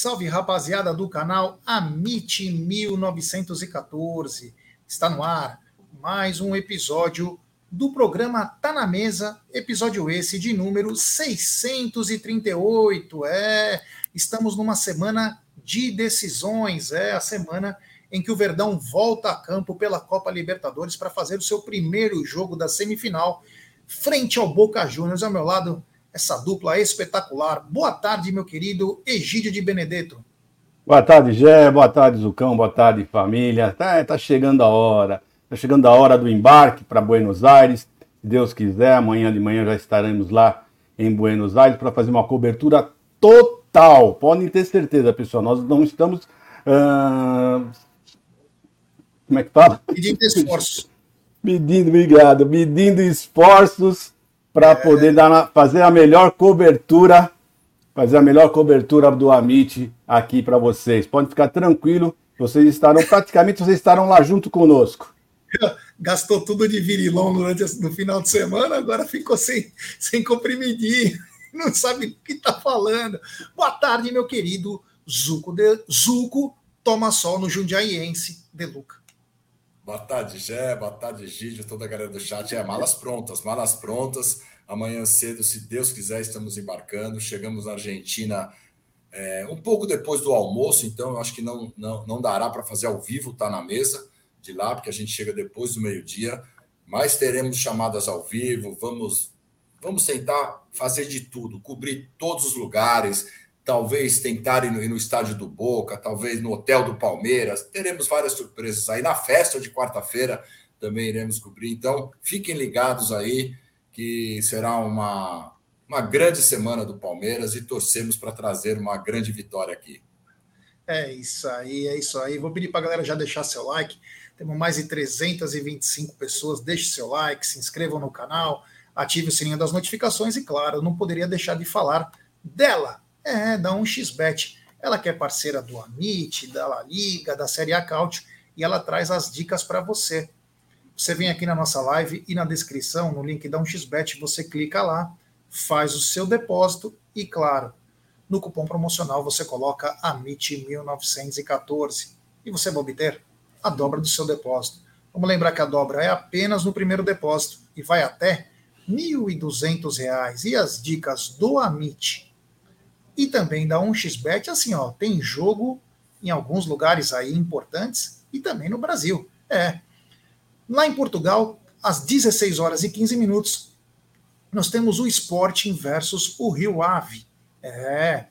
Salve, rapaziada do canal Amit 1914. Está no ar mais um episódio do programa Tá na Mesa, episódio esse de número 638. É, estamos numa semana de decisões, é a semana em que o Verdão volta a campo pela Copa Libertadores para fazer o seu primeiro jogo da semifinal frente ao Boca Juniors. Ao meu lado, essa dupla espetacular. Boa tarde, meu querido Egídio de Benedetto. Boa tarde, Gé. Boa tarde, Zucão. Boa tarde, família. Tá, tá chegando a hora. Tá chegando a hora do embarque para Buenos Aires. Se Deus quiser, amanhã de manhã já estaremos lá em Buenos Aires para fazer uma cobertura total. Podem ter certeza, pessoal. Nós não estamos. Uh... Como é que fala? Medindo esforços. Medindo, obrigado. Medindo esforços para poder dar, fazer a melhor cobertura, fazer a melhor cobertura do Amit aqui para vocês. Pode ficar tranquilo, vocês estarão praticamente vocês estarão lá junto conosco. Gastou tudo de virilão durante no final de semana, agora ficou sem, sem comprimidinho, não sabe o que está falando. Boa tarde, meu querido Zuco de Zuco, toma sol no Jundiaiense de Luca. Boa tarde, Gé. Boa tarde, Gídio, toda a galera do chat. É, malas prontas, malas prontas. Amanhã cedo, se Deus quiser, estamos embarcando. Chegamos na Argentina é, um pouco depois do almoço, então eu acho que não, não, não dará para fazer ao vivo, tá na mesa de lá, porque a gente chega depois do meio-dia. Mas teremos chamadas ao vivo, vamos, vamos tentar fazer de tudo, cobrir todos os lugares, talvez tentar ir no, no, estádio do Boca, talvez no hotel do Palmeiras. Teremos várias surpresas aí. Na festa de quarta-feira também iremos cobrir. Então, fiquem ligados aí, que será uma, uma grande semana do Palmeiras e torcemos para trazer uma grande vitória aqui. É isso aí, é isso aí. Vou pedir para a galera já deixar seu like. Temos mais de 325 pessoas. Deixe seu like, se inscrevam no canal, ative o sininho das notificações e, claro, não poderia deixar de falar dela, é, dá um xbet. Ela que é parceira do Amit, da La Liga, da Série A Cautio, e ela traz as dicas para você. Você vem aqui na nossa live e na descrição, no link da um xbet, você clica lá, faz o seu depósito e, claro, no cupom promocional você coloca AMIT1914 e você vai obter a dobra do seu depósito. Vamos lembrar que a dobra é apenas no primeiro depósito e vai até R$ 1.200. E as dicas do Amit e também da 1xBet, assim, ó, tem jogo em alguns lugares aí importantes e também no Brasil. É. Lá em Portugal, às 16 horas e 15 minutos, nós temos o Sporting versus o Rio Ave. É.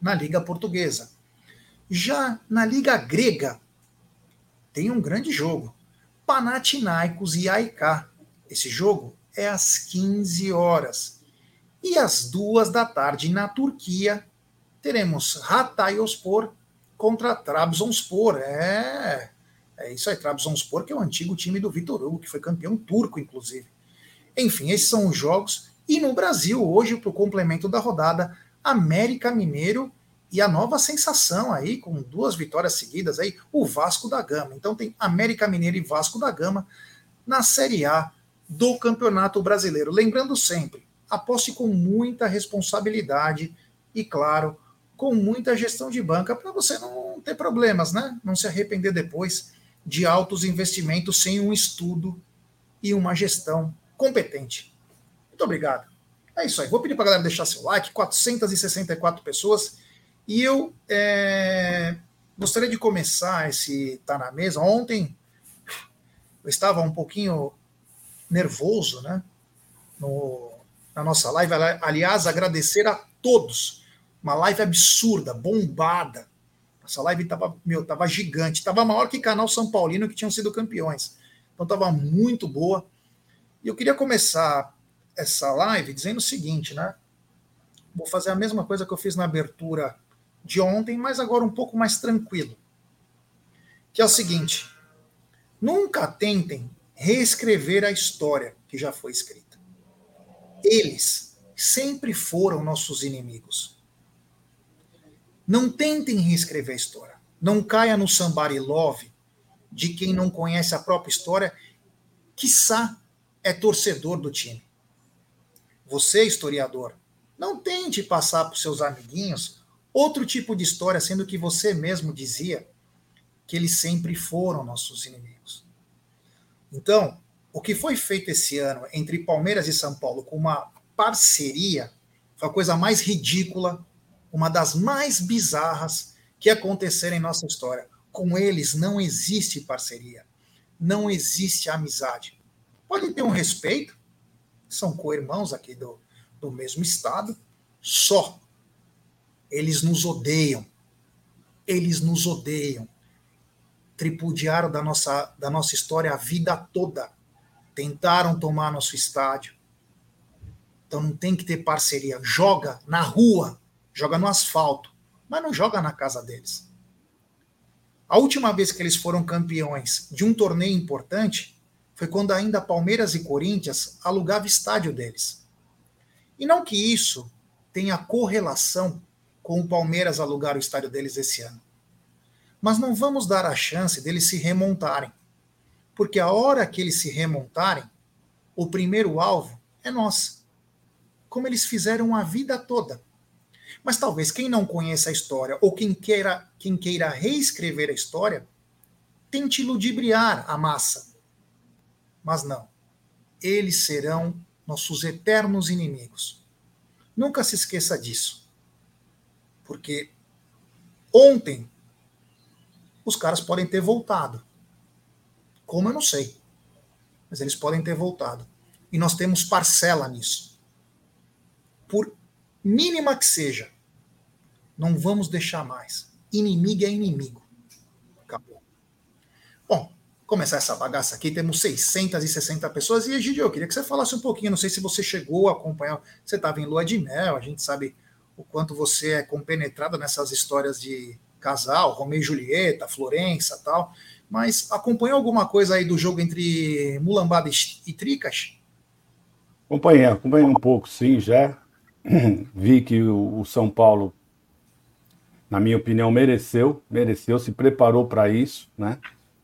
Na Liga Portuguesa. Já na Liga Grega, tem um grande jogo. Panathinaikos e AIK. Esse jogo é às 15 horas. E às duas da tarde, na Turquia, teremos Hatayspor contra Trabzonspor. É, é isso aí, Trabzonspor, que é o antigo time do Vitor Hugo, que foi campeão turco, inclusive. Enfim, esses são os jogos. E no Brasil, hoje, para o complemento da rodada, América Mineiro e a nova sensação aí, com duas vitórias seguidas aí, o Vasco da Gama. Então tem América Mineiro e Vasco da Gama na Série A do Campeonato Brasileiro. Lembrando sempre, aposte com muita responsabilidade e, claro, com muita gestão de banca para você não ter problemas, né? Não se arrepender depois de altos investimentos sem um estudo e uma gestão competente. Muito obrigado. É isso aí. Vou pedir para a galera deixar seu like, 464 pessoas. E eu é, gostaria de começar esse Tá na Mesa. Ontem eu estava um pouquinho nervoso, né? No, na nossa live. Aliás, agradecer a todos. Uma live absurda, bombada. Essa live estava, meu, tava gigante, estava maior que canal São Paulino que tinham sido campeões. Então estava muito boa. E eu queria começar essa live dizendo o seguinte, né? Vou fazer a mesma coisa que eu fiz na abertura de ontem, mas agora um pouco mais tranquilo. Que é o seguinte: nunca tentem reescrever a história que já foi escrita. Eles sempre foram nossos inimigos. Não tentem reescrever a história. Não caia no somebody love de quem não conhece a própria história, quiçá é torcedor do time. Você, historiador, não tente passar para os seus amiguinhos outro tipo de história, sendo que você mesmo dizia que eles sempre foram nossos inimigos. Então, o que foi feito esse ano entre Palmeiras e São Paulo com uma parceria foi a coisa mais ridícula, uma das mais bizarras que aconteceram em nossa história. Com eles não existe parceria, não existe amizade. Pode ter um respeito, são co-irmãos aqui do, do mesmo estado, só. Eles nos odeiam. Eles nos odeiam. Tripudiaram da nossa, da nossa história a vida toda. Tentaram tomar nosso estádio. Então não tem que ter parceria. Joga na rua, joga no asfalto, mas não joga na casa deles. A última vez que eles foram campeões de um torneio importante foi quando ainda Palmeiras e Corinthians alugavam estádio deles. E não que isso tenha correlação com o Palmeiras alugar o estádio deles esse ano. Mas não vamos dar a chance deles se remontarem. Porque a hora que eles se remontarem, o primeiro alvo é nós. Como eles fizeram a vida toda. Mas talvez quem não conheça a história ou quem queira, quem queira reescrever a história tente ludibriar a massa mas não. Eles serão nossos eternos inimigos. Nunca se esqueça disso. Porque ontem os caras podem ter voltado. Como eu não sei. Mas eles podem ter voltado. E nós temos parcela nisso. Por mínima que seja, não vamos deixar mais. Inimigo é inimigo. Acabou. Bom, começar essa bagaça aqui. Temos 660 pessoas. E, Egidio, eu queria que você falasse um pouquinho. Não sei se você chegou a acompanhar. Você estava em lua de mel, a gente sabe o quanto você é compenetrada nessas histórias de casal, Romeu e Julieta, Florença tal. Mas acompanhou alguma coisa aí do jogo entre Mulambada e Tricas? Acompanhei, acompanhei um pouco, sim, já. Vi que o São Paulo, na minha opinião, mereceu, mereceu, se preparou para isso, né?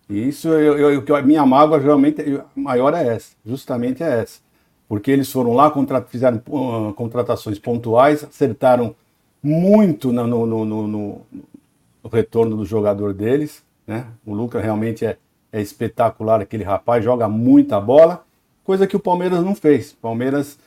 E isso, eu, eu, a minha mágoa realmente maior é essa, justamente é essa. Porque eles foram lá, fizeram uh, contratações pontuais, acertaram muito no, no, no, no, no retorno do jogador deles. Né? O Lucas realmente é, é espetacular, aquele rapaz, joga muita bola, coisa que o Palmeiras não fez. O Palmeiras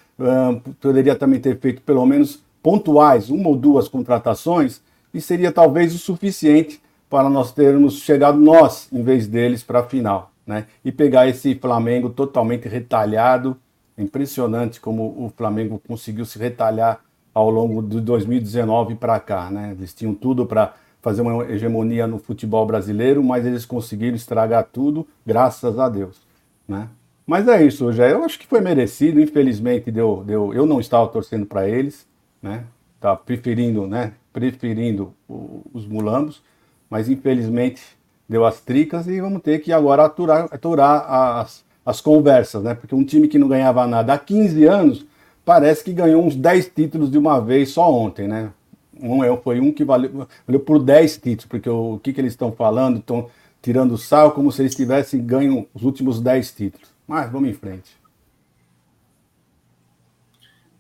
poderia também ter feito pelo menos pontuais, uma ou duas contratações, e seria talvez o suficiente para nós termos chegado nós, em vez deles, para a final. Né? E pegar esse Flamengo totalmente retalhado. Impressionante como o Flamengo conseguiu se retalhar ao longo de 2019 para cá. Né? Eles tinham tudo para fazer uma hegemonia no futebol brasileiro, mas eles conseguiram estragar tudo, graças a Deus. Né? Mas é isso, já eu acho que foi merecido. Infelizmente, deu, deu, eu não estava torcendo para eles, né? Tá preferindo, né? Preferindo o, os mulambos mas infelizmente deu as tricas e vamos ter que agora aturar, aturar as, as conversas, né? Porque um time que não ganhava nada há 15 anos parece que ganhou uns 10 títulos de uma vez só ontem, né? Um é, foi um que valeu, valeu por 10 títulos, porque o, o que, que eles estão falando? Estão tirando sal como se eles tivessem ganho os últimos 10 títulos. Mas vamos em frente.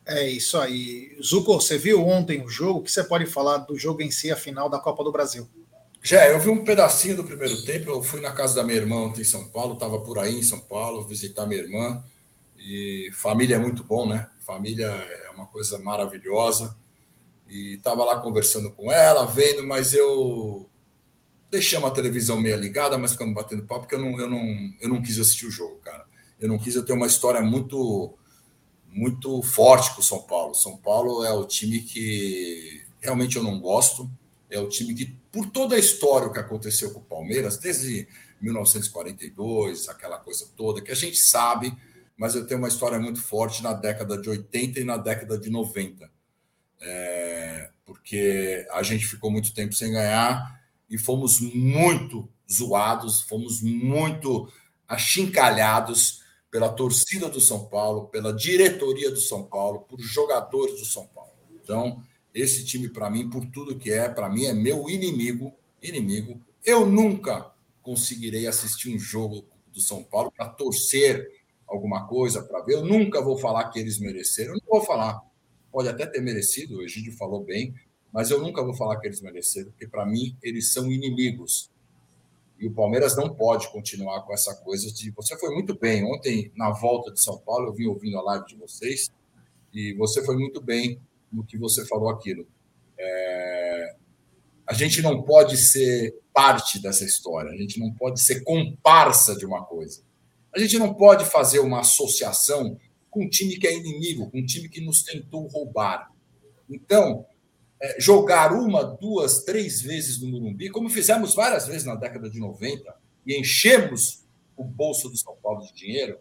É isso aí. Zuko, você viu ontem o jogo? O que você pode falar do jogo em si, a final da Copa do Brasil? Já, eu vi um pedacinho do primeiro tempo. Eu fui na casa da minha irmã ontem em São Paulo, estava por aí em São Paulo, visitar minha irmã. E família é muito bom, né? Família é uma coisa maravilhosa. E estava lá conversando com ela, vendo, mas eu deixei uma televisão meio ligada, mas ficando batendo papo, porque eu não, eu, não, eu não quis assistir o jogo, cara. Eu não quis, eu tenho uma história muito muito forte com o São Paulo. São Paulo é o time que realmente eu não gosto é o time que, por toda a história que aconteceu com o Palmeiras, desde 1942, aquela coisa toda, que a gente sabe, mas eu tenho uma história muito forte na década de 80 e na década de 90. É, porque a gente ficou muito tempo sem ganhar e fomos muito zoados, fomos muito achincalhados pela torcida do São Paulo, pela diretoria do São Paulo, por jogadores do São Paulo. Então, esse time, para mim, por tudo que é, para mim, é meu inimigo. Inimigo. Eu nunca conseguirei assistir um jogo do São Paulo para torcer alguma coisa, para ver. Eu nunca vou falar que eles mereceram. Eu não vou falar. Pode até ter merecido, o Egídio falou bem. mas eu nunca vou falar que eles mereceram, porque para mim eles são inimigos. E o Palmeiras não pode continuar com essa coisa de. Você foi muito bem. Ontem, na volta de São Paulo, eu vim ouvindo a live de vocês, e você foi muito bem no que você falou aquilo. É... A gente não pode ser parte dessa história, a gente não pode ser comparsa de uma coisa. A gente não pode fazer uma associação com um time que é inimigo, com um time que nos tentou roubar. Então, é, jogar uma, duas, três vezes no Morumbi, como fizemos várias vezes na década de 90, e enchemos o bolso do São Paulo de dinheiro,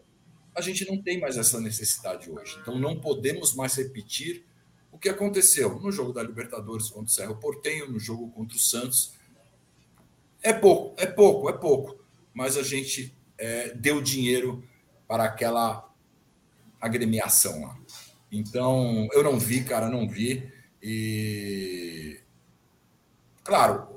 a gente não tem mais essa necessidade hoje. Então, não podemos mais repetir o que aconteceu no jogo da Libertadores contra o Cerro Portenho, no jogo contra o Santos. É pouco, é pouco, é pouco, mas a gente é, deu dinheiro para aquela agremiação lá. Então, eu não vi, cara, não vi. E. Claro,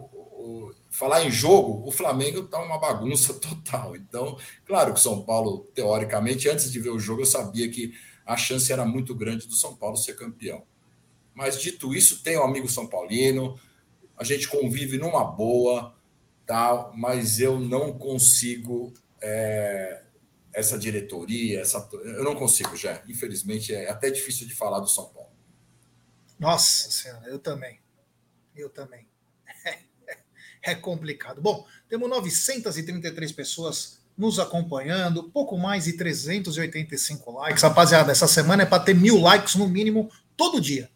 falar em jogo, o Flamengo está uma bagunça total. Então, claro que o São Paulo, teoricamente, antes de ver o jogo, eu sabia que a chance era muito grande do São Paulo ser campeão. Mas, dito isso, tem um amigo São Paulino, a gente convive numa boa, tal, mas eu não consigo. É, essa diretoria, essa, eu não consigo já. Infelizmente, é até difícil de falar do São Paulo. Nossa Senhora, eu também. Eu também. É complicado. Bom, temos 933 pessoas nos acompanhando, pouco mais de 385 likes. Rapaziada, essa semana é para ter mil likes no mínimo todo dia.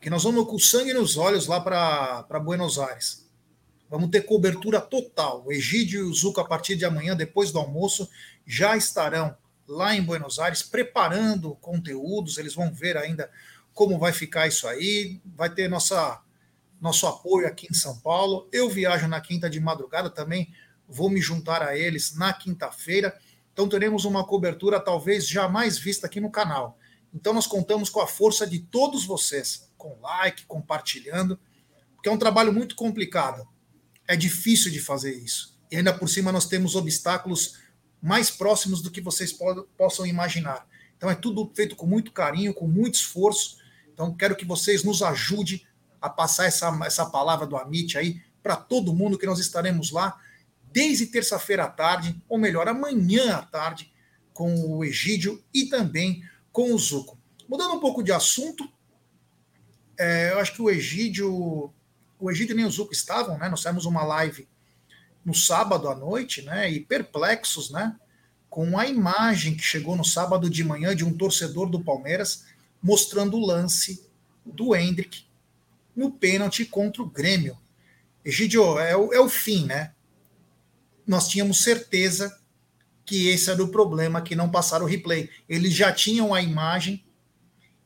Que nós vamos com sangue nos olhos lá para Buenos Aires. Vamos ter cobertura total. O Egídio e o Zuco, a partir de amanhã, depois do almoço, já estarão lá em Buenos Aires preparando conteúdos. Eles vão ver ainda como vai ficar isso aí. Vai ter nossa, nosso apoio aqui em São Paulo. Eu viajo na quinta de madrugada também, vou me juntar a eles na quinta-feira. Então teremos uma cobertura talvez jamais vista aqui no canal. Então nós contamos com a força de todos vocês, com like, compartilhando, porque é um trabalho muito complicado é difícil de fazer isso. E ainda por cima nós temos obstáculos mais próximos do que vocês possam imaginar. Então é tudo feito com muito carinho, com muito esforço. Então quero que vocês nos ajudem a passar essa, essa palavra do Amit aí para todo mundo que nós estaremos lá desde terça-feira à tarde, ou melhor, amanhã à tarde, com o Egídio e também com o Zuco. Mudando um pouco de assunto, é, eu acho que o Egídio o Egídio e nem o Zuco estavam, né? Nós fizemos uma live no sábado à noite, né? E perplexos, né? Com a imagem que chegou no sábado de manhã de um torcedor do Palmeiras mostrando o lance do Hendrick no pênalti contra o Grêmio. Egidio, é o, é o fim, né? Nós tínhamos certeza que esse era o problema, que não passaram o replay. Eles já tinham a imagem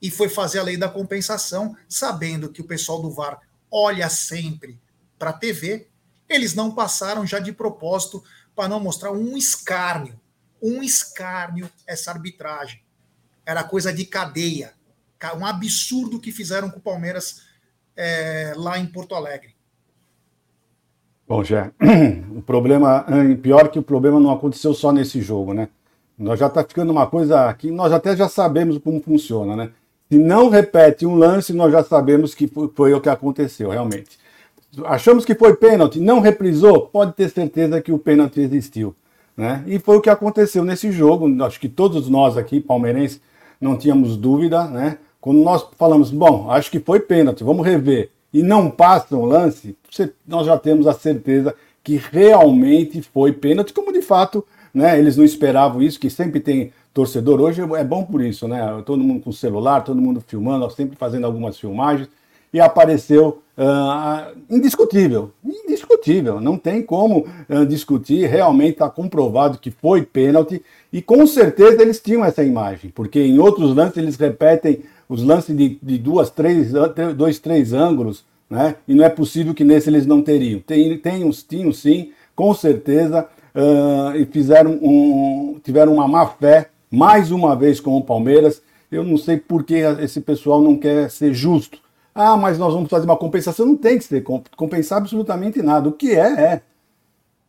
e foi fazer a lei da compensação, sabendo que o pessoal do VAR olha sempre para a TV, eles não passaram já de propósito para não mostrar um escárnio, um escárnio essa arbitragem. Era coisa de cadeia, um absurdo que fizeram com o Palmeiras é, lá em Porto Alegre. Bom, Jé, o problema, pior que o problema não aconteceu só nesse jogo, né? Nós já está ficando uma coisa que nós até já sabemos como funciona, né? Se não repete um lance, nós já sabemos que foi, foi o que aconteceu, realmente. Achamos que foi pênalti, não reprisou, pode ter certeza que o pênalti existiu. Né? E foi o que aconteceu nesse jogo. Acho que todos nós aqui, palmeirenses, não tínhamos dúvida. Né? Quando nós falamos, bom, acho que foi pênalti, vamos rever, e não passa o lance, nós já temos a certeza que realmente foi pênalti, como de fato né, eles não esperavam isso, que sempre tem torcedor hoje é bom por isso, né? Todo mundo com celular, todo mundo filmando, sempre fazendo algumas filmagens. E apareceu uh, indiscutível, indiscutível, não tem como uh, discutir, realmente está comprovado que foi pênalti, e com certeza eles tinham essa imagem, porque em outros lances eles repetem os lances de, de duas, três, dois, três ângulos, né? E não é possível que nesse eles não teriam. Tem, tem uns, tinham sim, com certeza, uh, e fizeram um, tiveram uma má fé mais uma vez com o Palmeiras. Eu não sei por que esse pessoal não quer ser justo. Ah, mas nós vamos fazer uma compensação. Não tem que ser compensar absolutamente nada. O que é, é.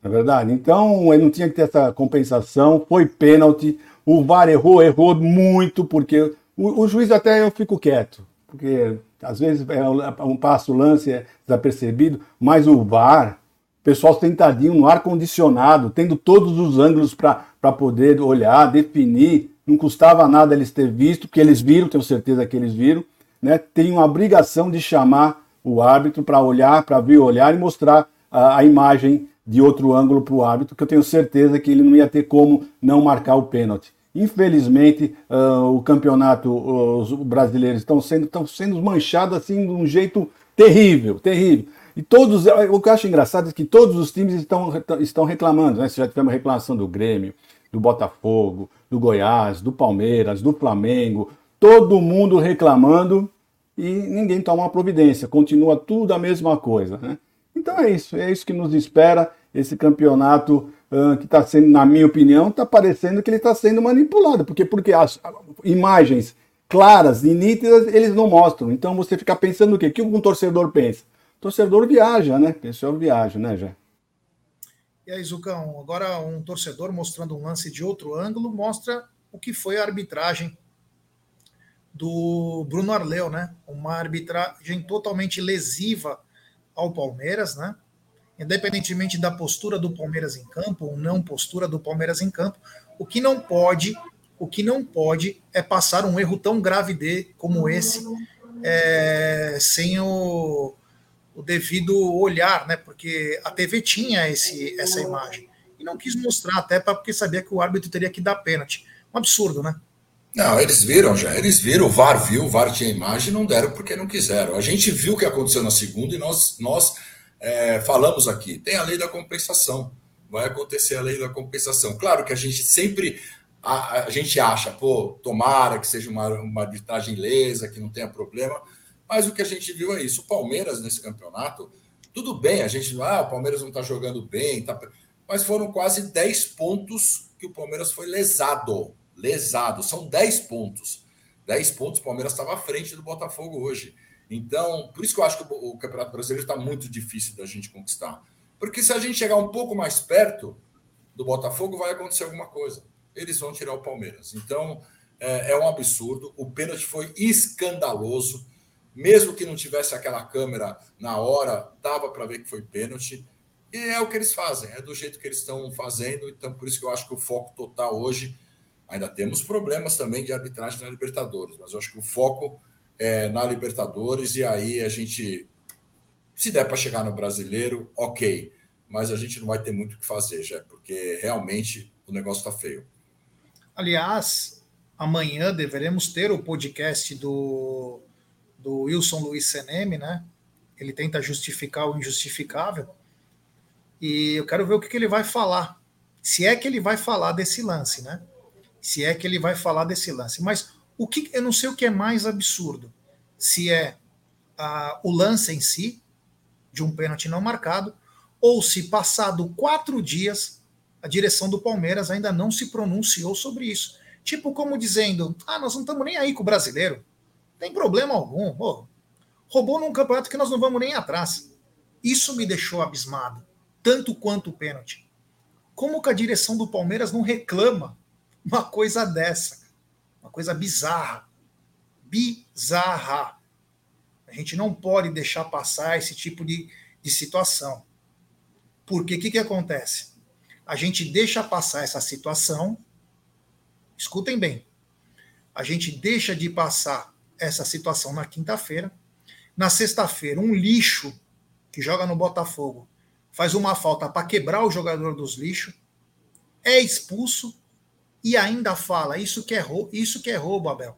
Na é verdade? Então, ele não tinha que ter essa compensação. Foi pênalti. O VAR errou, errou muito, porque o, o juiz até eu fico quieto. Porque às vezes é um passo lance é desapercebido, mas o VAR, pessoal sentadinho no ar condicionado, tendo todos os ângulos para poder olhar, definir, não custava nada eles ter visto, porque eles viram, tenho certeza que eles viram, né? Tem uma obrigação de chamar o árbitro para olhar, para ver olhar e mostrar a, a imagem de outro ângulo para o árbitro, que eu tenho certeza que ele não ia ter como não marcar o pênalti. Infelizmente, uh, o campeonato, os brasileiros estão sendo, estão sendo manchados assim de um jeito terrível, terrível. E todos, o que eu acho engraçado é que todos os times estão, estão reclamando, né? Se já tivemos reclamação do Grêmio, do Botafogo, do Goiás, do Palmeiras, do Flamengo, todo mundo reclamando e ninguém toma uma providência, continua tudo a mesma coisa, né? Então é isso, é isso que nos espera esse campeonato uh, que está sendo, na minha opinião, está parecendo que ele está sendo manipulado, porque porque as imagens claras e nítidas eles não mostram. Então você fica pensando o quê? O que um torcedor pensa? O torcedor viaja, né? O pessoal viaja, né, já. E aí, Zucão, agora um torcedor mostrando um lance de outro ângulo mostra o que foi a arbitragem do Bruno Arleu, né? Uma arbitragem totalmente lesiva ao Palmeiras, né? Independentemente da postura do Palmeiras em campo ou não postura do Palmeiras em campo, o que não pode, o que não pode é passar um erro tão grave de como esse é, sem o, o devido olhar, né? Porque a TV tinha esse, essa imagem e não quis mostrar até porque sabia que o árbitro teria que dar pênalti. Um absurdo, né? Não, eles viram já, eles viram, o VAR viu, o VAR tinha imagem, não deram porque não quiseram. A gente viu o que aconteceu na segunda e nós, nós é, falamos aqui, tem a lei da compensação, vai acontecer a lei da compensação. Claro que a gente sempre, a, a gente acha, pô, tomara que seja uma, uma arbitragem lesa, que não tenha problema, mas o que a gente viu é isso. O Palmeiras nesse campeonato, tudo bem, a gente, ah, o Palmeiras não está jogando bem, tá, mas foram quase 10 pontos que o Palmeiras foi lesado lesado. São 10 pontos. 10 pontos, o Palmeiras estava à frente do Botafogo hoje. Então, por isso que eu acho que o Campeonato Brasileiro está muito difícil da gente conquistar. Porque se a gente chegar um pouco mais perto do Botafogo, vai acontecer alguma coisa. Eles vão tirar o Palmeiras. Então, é, é um absurdo. O pênalti foi escandaloso. Mesmo que não tivesse aquela câmera na hora, dava para ver que foi pênalti. E é o que eles fazem, é do jeito que eles estão fazendo. Então, por isso que eu acho que o foco total hoje Ainda temos problemas também de arbitragem na Libertadores, mas eu acho que o foco é na Libertadores e aí a gente, se der para chegar no brasileiro, ok, mas a gente não vai ter muito o que fazer, já, porque realmente o negócio está feio. Aliás, amanhã deveremos ter o podcast do, do Wilson Luiz Seneme, né? Ele tenta justificar o injustificável. E eu quero ver o que, que ele vai falar. Se é que ele vai falar desse lance, né? se é que ele vai falar desse lance. Mas o que eu não sei o que é mais absurdo. Se é ah, o lance em si, de um pênalti não marcado, ou se passado quatro dias a direção do Palmeiras ainda não se pronunciou sobre isso. Tipo como dizendo, ah, nós não estamos nem aí com o brasileiro. Tem problema algum. Oh, roubou num campeonato que nós não vamos nem atrás. Isso me deixou abismado, tanto quanto o pênalti. Como que a direção do Palmeiras não reclama uma coisa dessa. Uma coisa bizarra. Bizarra. A gente não pode deixar passar esse tipo de, de situação. Porque o que, que acontece? A gente deixa passar essa situação. Escutem bem. A gente deixa de passar essa situação na quinta-feira. Na sexta-feira, um lixo que joga no Botafogo faz uma falta para quebrar o jogador dos lixos, é expulso e ainda fala isso que é roubo, isso que é roubo, Abel.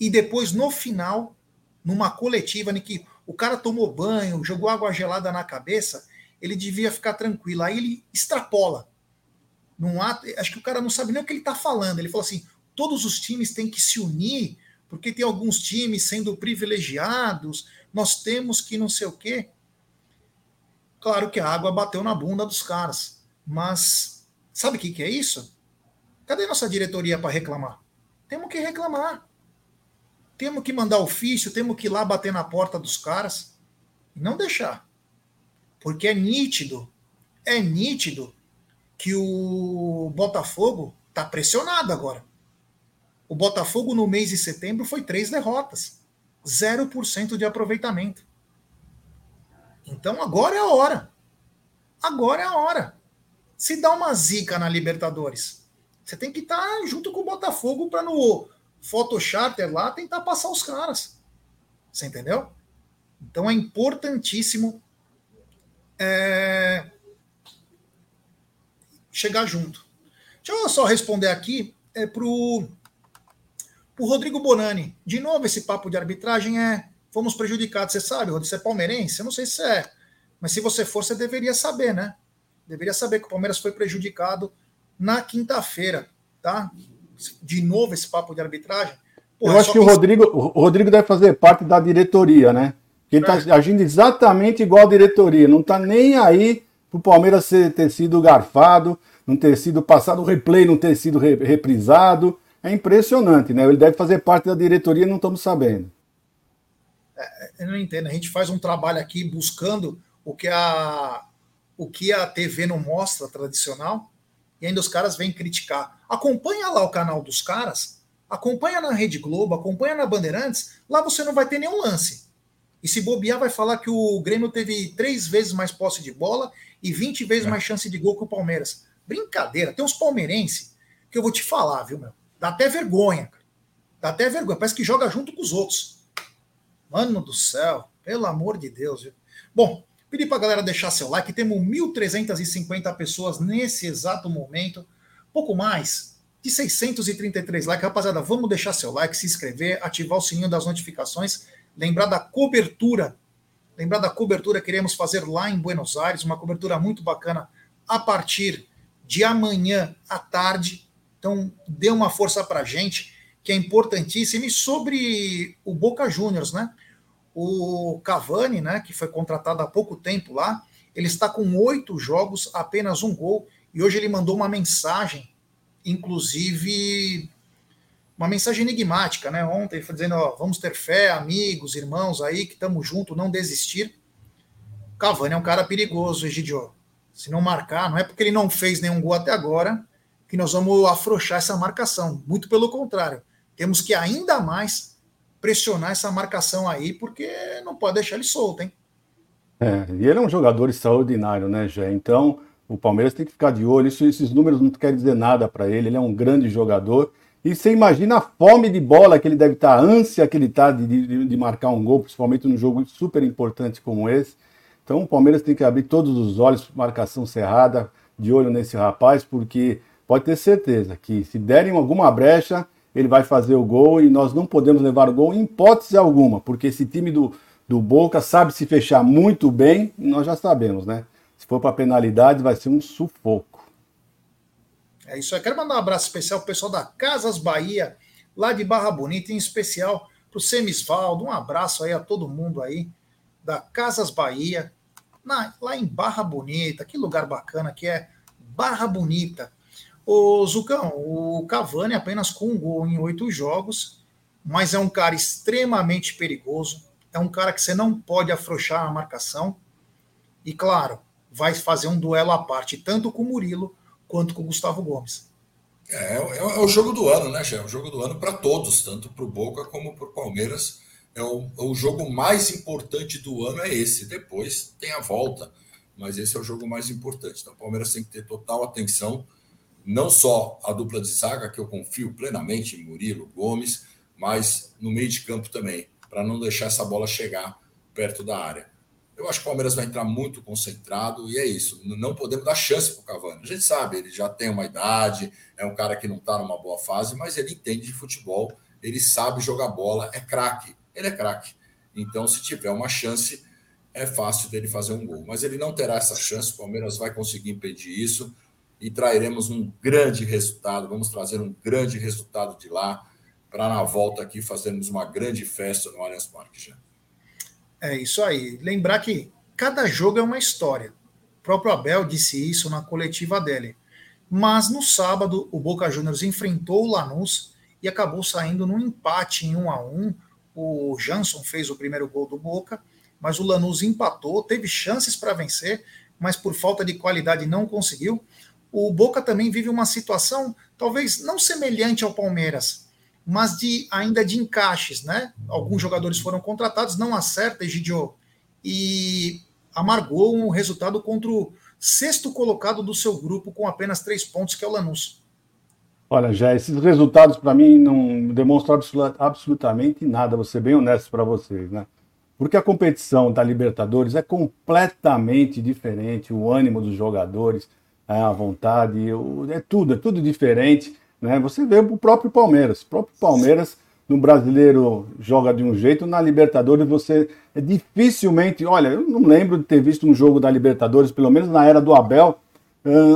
E depois no final, numa coletiva em que o cara tomou banho, jogou água gelada na cabeça, ele devia ficar tranquilo. Aí ele extrapola. Num ato, acho que o cara não sabe nem o que ele está falando. Ele falou assim: todos os times têm que se unir, porque tem alguns times sendo privilegiados, nós temos que não sei o quê. Claro que a água bateu na bunda dos caras, mas sabe o que, que é isso? Cadê nossa diretoria para reclamar? Temos que reclamar. Temos que mandar ofício, temos que ir lá bater na porta dos caras e não deixar. Porque é nítido, é nítido que o Botafogo está pressionado agora. O Botafogo no mês de setembro foi três derrotas. 0% de aproveitamento. Então agora é a hora. Agora é a hora. Se dá uma zica na Libertadores, você tem que estar tá junto com o Botafogo para no Photocharter lá tentar passar os caras. Você entendeu? Então é importantíssimo é, chegar junto. Deixa eu só responder aqui é, para o Rodrigo Bonani. De novo, esse papo de arbitragem é fomos prejudicados. Você sabe, Rodrigo, você é palmeirense? Eu não sei se é. Mas se você for, você deveria saber, né? Deveria saber que o Palmeiras foi prejudicado na quinta-feira, tá? De novo esse papo de arbitragem. Porra, Eu acho que o Rodrigo, o Rodrigo deve fazer parte da diretoria, né? Que ele está é. agindo exatamente igual a diretoria. Não está nem aí para o Palmeiras ter sido garfado, não ter sido passado o replay, não ter sido reprisado. É impressionante, né? Ele deve fazer parte da diretoria, não estamos sabendo. É, eu não entendo. A gente faz um trabalho aqui buscando o que a, o que a TV não mostra tradicional, e ainda os caras vêm criticar. Acompanha lá o canal dos caras, acompanha na Rede Globo, acompanha na Bandeirantes, lá você não vai ter nenhum lance. E se bobear, vai falar que o Grêmio teve três vezes mais posse de bola e 20 vezes é. mais chance de gol que o Palmeiras. Brincadeira, tem uns palmeirenses que eu vou te falar, viu, meu? Dá até vergonha, cara. Dá até vergonha. Parece que joga junto com os outros. Mano do céu, pelo amor de Deus, viu? Bom, Pedir para a galera deixar seu like. Temos 1.350 pessoas nesse exato momento. Pouco mais de 633 likes. Rapaziada, vamos deixar seu like, se inscrever, ativar o sininho das notificações. Lembrar da cobertura. Lembrar da cobertura que queremos fazer lá em Buenos Aires. Uma cobertura muito bacana a partir de amanhã à tarde. Então, dê uma força para a gente, que é importantíssimo. E sobre o Boca Juniors, né? O Cavani, né, que foi contratado há pouco tempo lá, ele está com oito jogos, apenas um gol, e hoje ele mandou uma mensagem, inclusive uma mensagem enigmática, né? Ontem foi dizendo: ó, vamos ter fé, amigos, irmãos aí, que estamos juntos, não desistir. Cavani é um cara perigoso, Egidio. Se não marcar, não é porque ele não fez nenhum gol até agora que nós vamos afrouxar essa marcação. Muito pelo contrário. Temos que ainda mais pressionar essa marcação aí, porque não pode deixar ele solto, hein? É, e ele é um jogador extraordinário, né, Jé? Então, o Palmeiras tem que ficar de olho. Isso, esses números não querem dizer nada para ele. Ele é um grande jogador. E você imagina a fome de bola que ele deve estar, a ânsia que ele está de, de, de, marcar um gol, principalmente num jogo super importante como esse. Então, o Palmeiras tem que abrir todos os olhos, marcação cerrada, de olho nesse rapaz, porque pode ter certeza que se derem alguma brecha, ele vai fazer o gol e nós não podemos levar o gol em hipótese alguma, porque esse time do, do Boca sabe se fechar muito bem, nós já sabemos, né? Se for para penalidade, vai ser um sufoco. É isso aí. Quero mandar um abraço especial pro pessoal da Casas Bahia, lá de Barra Bonita, em especial para o Semisvaldo. Um abraço aí a todo mundo aí da Casas Bahia, na, lá em Barra Bonita. Que lugar bacana que é Barra Bonita. O Zucão, o Cavani apenas com um gol em oito jogos, mas é um cara extremamente perigoso. É um cara que você não pode afrouxar a marcação. E claro, vai fazer um duelo à parte, tanto com o Murilo quanto com o Gustavo Gomes. É, é, é o jogo do ano, né, Gê? É o jogo do ano para todos, tanto para o Boca como para o Palmeiras. É o, é o jogo mais importante do ano é esse. Depois tem a volta, mas esse é o jogo mais importante. Então, o Palmeiras tem que ter total atenção não só a dupla de zaga, que eu confio plenamente em Murilo, Gomes, mas no meio de campo também, para não deixar essa bola chegar perto da área. Eu acho que o Palmeiras vai entrar muito concentrado e é isso. Não podemos dar chance para o Cavani. A gente sabe, ele já tem uma idade, é um cara que não está numa boa fase, mas ele entende de futebol, ele sabe jogar bola, é craque. Ele é craque. Então, se tiver uma chance, é fácil dele fazer um gol. Mas ele não terá essa chance, o Palmeiras vai conseguir impedir isso e trairemos um grande resultado. Vamos trazer um grande resultado de lá para na volta aqui fazermos uma grande festa no Allianz Parque já. É isso aí. Lembrar que cada jogo é uma história. O próprio Abel disse isso na coletiva dele. Mas no sábado, o Boca Juniors enfrentou o Lanús e acabou saindo num empate em 1 a 1. O Jansson fez o primeiro gol do Boca, mas o Lanús empatou, teve chances para vencer, mas por falta de qualidade não conseguiu o Boca também vive uma situação talvez não semelhante ao Palmeiras, mas de ainda de encaixes, né? Alguns jogadores foram contratados, não acerta, Egidio, e amargou um resultado contra o sexto colocado do seu grupo com apenas três pontos, que é o Lanús. Olha, já esses resultados para mim não demonstram absolutamente nada, vou ser bem honesto para vocês, né? Porque a competição da Libertadores é completamente diferente, o ânimo dos jogadores, a vontade, é tudo, é tudo diferente. Né? Você vê o próprio Palmeiras. O próprio Palmeiras, no brasileiro, joga de um jeito, na Libertadores você é dificilmente. Olha, eu não lembro de ter visto um jogo da Libertadores, pelo menos na era do Abel,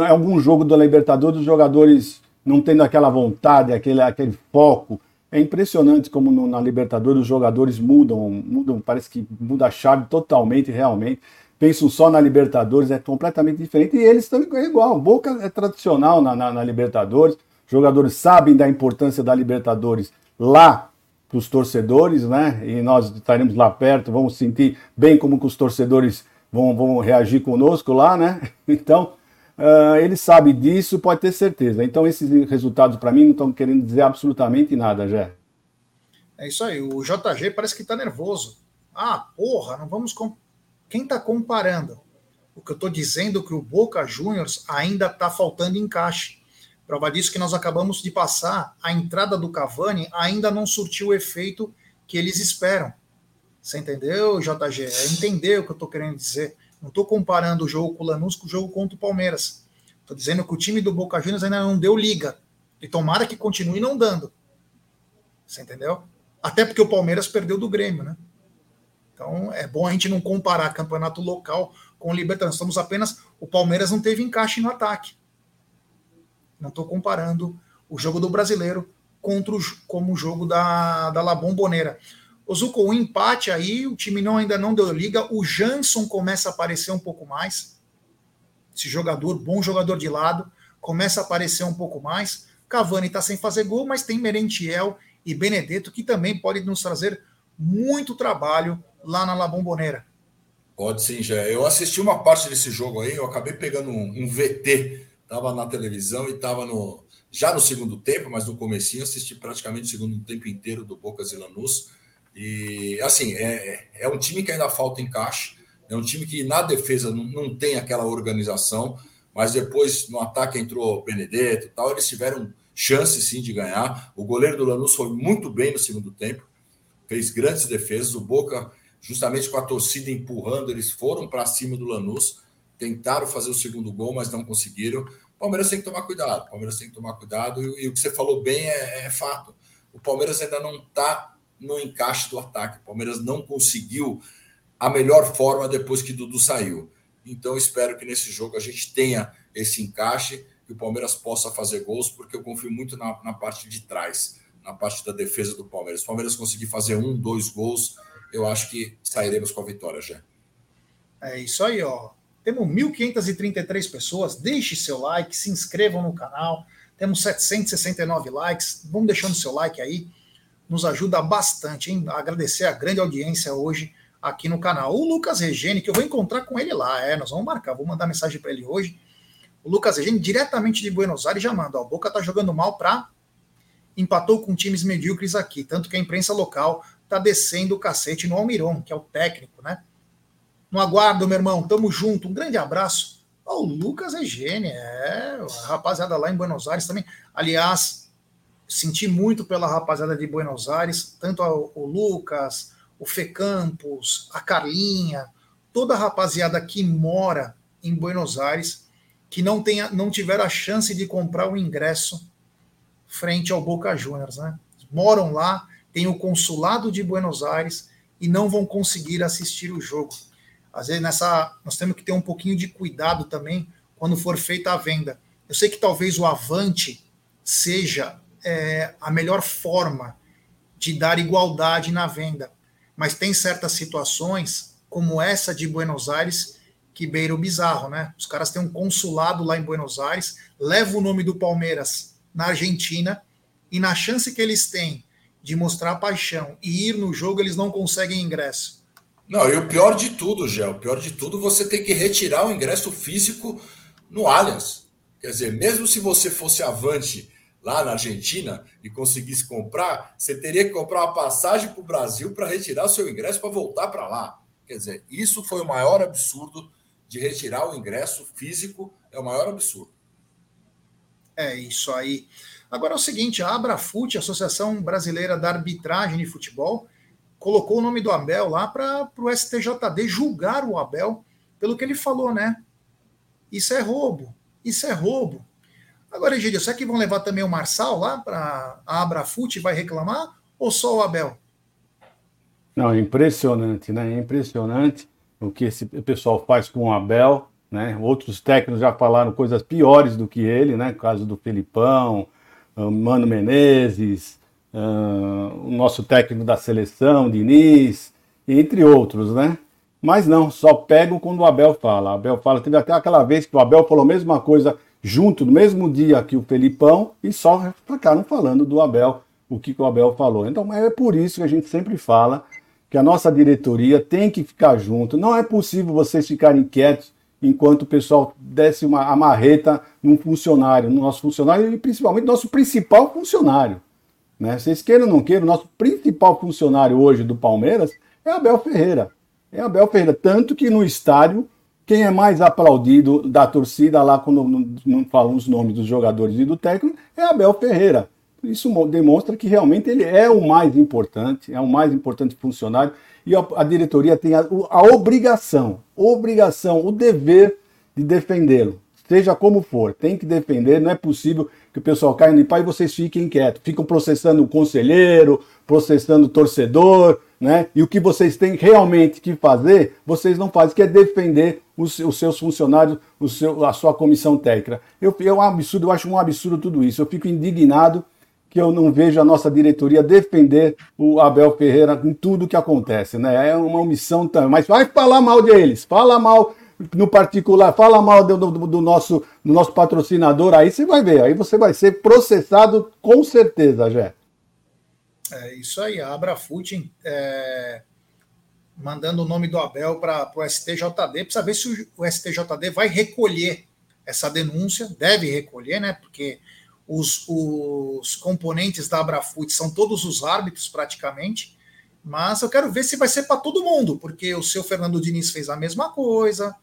algum jogo da Libertadores, os jogadores não tendo aquela vontade, aquele, aquele foco. É impressionante como no, na Libertadores os jogadores mudam, mudam, parece que muda a chave totalmente, realmente. Pensam só na Libertadores, é completamente diferente. E eles também é igual. Boca é tradicional na, na, na Libertadores. Jogadores sabem da importância da Libertadores lá para os torcedores, né? E nós estaremos lá perto, vamos sentir bem como que os torcedores vão, vão reagir conosco lá, né? Então, uh, ele sabe disso, pode ter certeza. Então, esses resultados para mim não estão querendo dizer absolutamente nada, Jé. É isso aí, o JG parece que está nervoso. Ah, porra, não vamos. Quem está comparando? O que eu estou dizendo é que o Boca Juniors ainda está faltando encaixe. Prova disso que nós acabamos de passar, a entrada do Cavani ainda não surtiu o efeito que eles esperam. Você entendeu, JG? É entender o que eu estou querendo dizer. Não estou comparando o jogo com o Lanús com o jogo contra o Palmeiras. Estou dizendo que o time do Boca Juniors ainda não deu liga. E tomara que continue não dando. Você entendeu? Até porque o Palmeiras perdeu do Grêmio, né? Então é bom a gente não comparar campeonato local com o Libertadores. Estamos apenas. O Palmeiras não teve encaixe no ataque. Não estou comparando o jogo do brasileiro contra o, como o jogo da, da La Bombonera. O Zuko, o empate aí, o time não, ainda não deu liga. O Jansson começa a aparecer um pouco mais. Esse jogador, bom jogador de lado, começa a aparecer um pouco mais. Cavani está sem fazer gol, mas tem Merentiel e Benedetto que também pode nos trazer muito trabalho lá na La Bombonera. Pode sim, já. Eu assisti uma parte desse jogo aí, eu acabei pegando um, um VT estava na televisão e estava no já no segundo tempo, mas no comecinho assisti praticamente o segundo tempo inteiro do Bocas e Lanús. E assim, é, é um time que ainda falta encaixe, é um time que na defesa não, não tem aquela organização, mas depois no ataque entrou Benedetto e tal, eles tiveram chance sim de ganhar. O goleiro do Lanús foi muito bem no segundo tempo, fez grandes defesas. O Boca, justamente com a torcida empurrando, eles foram para cima do Lanús tentaram fazer o segundo gol, mas não conseguiram. O Palmeiras tem que tomar cuidado. O Palmeiras tem que tomar cuidado. E, e o que você falou bem é, é fato. O Palmeiras ainda não está no encaixe do ataque. O Palmeiras não conseguiu a melhor forma depois que Dudu saiu. Então, espero que nesse jogo a gente tenha esse encaixe e o Palmeiras possa fazer gols, porque eu confio muito na, na parte de trás, na parte da defesa do Palmeiras. Se o Palmeiras conseguir fazer um, dois gols, eu acho que sairemos com a vitória já. É isso aí, ó. Temos 1.533 pessoas. Deixe seu like, se inscrevam no canal. Temos 769 likes. Vamos deixando seu like aí. Nos ajuda bastante, hein? Agradecer a grande audiência hoje aqui no canal. O Lucas Regeni, que eu vou encontrar com ele lá, é, nós vamos marcar, vou mandar mensagem para ele hoje. O Lucas Regeni, diretamente de Buenos Aires, já manda. Ó, o Boca tá jogando mal para empatou com times medíocres aqui, tanto que a imprensa local tá descendo o cacete no Almiron, que é o técnico, né? No aguardo, meu irmão. Tamo junto. Um grande abraço. Oh, o Lucas é gênio, é. A rapaziada lá em Buenos Aires também. Aliás, senti muito pela rapaziada de Buenos Aires, tanto o Lucas, o Fê Campos, a Carlinha, toda a rapaziada que mora em Buenos Aires, que não, tenha, não tiveram a chance de comprar o ingresso frente ao Boca Juniors, né? Moram lá, tem o consulado de Buenos Aires e não vão conseguir assistir o jogo. Às vezes nessa nós temos que ter um pouquinho de cuidado também quando for feita a venda. Eu sei que talvez o Avante seja é, a melhor forma de dar igualdade na venda, mas tem certas situações, como essa de Buenos Aires, que beira o bizarro, né? Os caras têm um consulado lá em Buenos Aires, leva o nome do Palmeiras na Argentina, e na chance que eles têm de mostrar paixão e ir no jogo, eles não conseguem ingresso. Não, e o pior de tudo, Gé, o pior de tudo, você tem que retirar o ingresso físico no Allianz. Quer dizer, mesmo se você fosse avante lá na Argentina e conseguisse comprar, você teria que comprar uma passagem para o Brasil para retirar seu ingresso para voltar para lá. Quer dizer, isso foi o maior absurdo de retirar o ingresso físico, é o maior absurdo. É isso aí. Agora é o seguinte, a Abrafute, Associação Brasileira da Arbitragem de Futebol, colocou o nome do Abel lá para o STJD julgar o Abel pelo que ele falou, né? Isso é roubo, isso é roubo. Agora, Egidio, será que vão levar também o Marçal lá para a Abrafute e vai reclamar? Ou só o Abel? Não, é impressionante, né? É impressionante o que esse pessoal faz com o Abel, né? Outros técnicos já falaram coisas piores do que ele, né? O caso do Felipão, Mano Menezes, uh, o nosso técnico da seleção, Diniz, entre outros, né? Mas não, só pego quando o Abel fala. O Abel fala, teve até aquela vez que o Abel falou a mesma coisa junto, no mesmo dia que o Felipão, e só ficaram falando do Abel, o que, que o Abel falou. Então é por isso que a gente sempre fala que a nossa diretoria tem que ficar junto. Não é possível vocês ficarem quietos enquanto o pessoal desse uma amarreta num funcionário, no nosso funcionário e principalmente nosso principal funcionário. Né? Vocês queiram ou não queiram, nosso principal funcionário hoje do Palmeiras é Abel Ferreira. É Abel Ferreira. Tanto que no estádio, quem é mais aplaudido da torcida lá, quando não, falam os nomes dos jogadores e do técnico, é Abel Ferreira. Isso demonstra que realmente ele é o mais importante, é o mais importante funcionário e a, diretoria tem a, a, obrigação, obrigação, o dever de defendê-lo, seja como for, tem que defender, não é possível que o pessoal caia no pau e vocês fiquem quietos, ficam processando o conselheiro, processando o torcedor, né? E o que vocês têm realmente que fazer, vocês não fazem, que é defender os, os seus funcionários, o seu, a sua comissão técnica. Eu, é um absurdo, eu acho um absurdo tudo isso. Eu fico indignado que eu não vejo a nossa diretoria defender o Abel Ferreira em tudo que acontece, né? É uma omissão também. Mas vai falar mal deles, fala mal no particular, fala mal do, do, do, nosso, do nosso patrocinador, aí você vai ver, aí você vai ser processado com certeza, Jé. É isso aí, a Abrafute é, mandando o nome do Abel para o STJD, para saber se o, o STJD vai recolher essa denúncia, deve recolher, né? Porque os, os componentes da Abrafute são todos os árbitros praticamente, mas eu quero ver se vai ser para todo mundo, porque o seu Fernando Diniz fez a mesma coisa,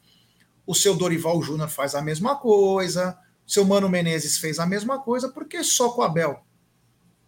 o seu Dorival Júnior faz a mesma coisa, o seu Mano Menezes fez a mesma coisa, porque só com o Abel.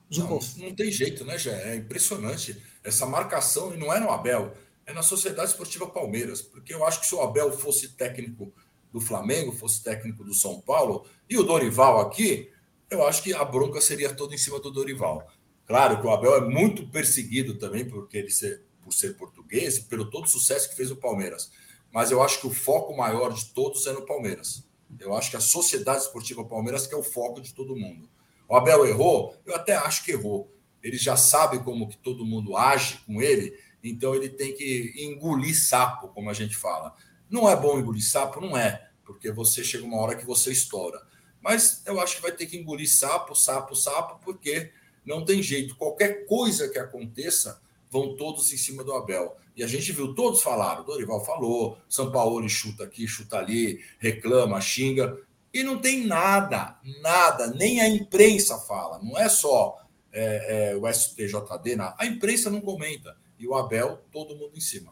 Não, não, tem jeito, né, Jé? É impressionante essa marcação, e não é no Abel, é na Sociedade Esportiva Palmeiras, porque eu acho que se o Abel fosse técnico do Flamengo, fosse técnico do São Paulo, e o Dorival aqui, eu acho que a bronca seria toda em cima do Dorival. Claro que o Abel é muito perseguido também porque ele ser, por ser português pelo todo o sucesso que fez o Palmeiras. Mas eu acho que o foco maior de todos é no Palmeiras. Eu acho que a Sociedade Esportiva Palmeiras que é o foco de todo mundo. O Abel errou? Eu até acho que errou. Ele já sabe como que todo mundo age com ele, então ele tem que engolir sapo, como a gente fala. Não é bom engolir sapo? Não é, porque você chega uma hora que você estoura. Mas eu acho que vai ter que engolir sapo, sapo, sapo, porque não tem jeito. Qualquer coisa que aconteça, vão todos em cima do Abel. E a gente viu, todos falaram. Dorival falou, São Paulo chuta aqui, chuta ali, reclama, xinga. E não tem nada, nada, nem a imprensa fala. Não é só é, é, o STJD, a imprensa não comenta. E o Abel, todo mundo em cima.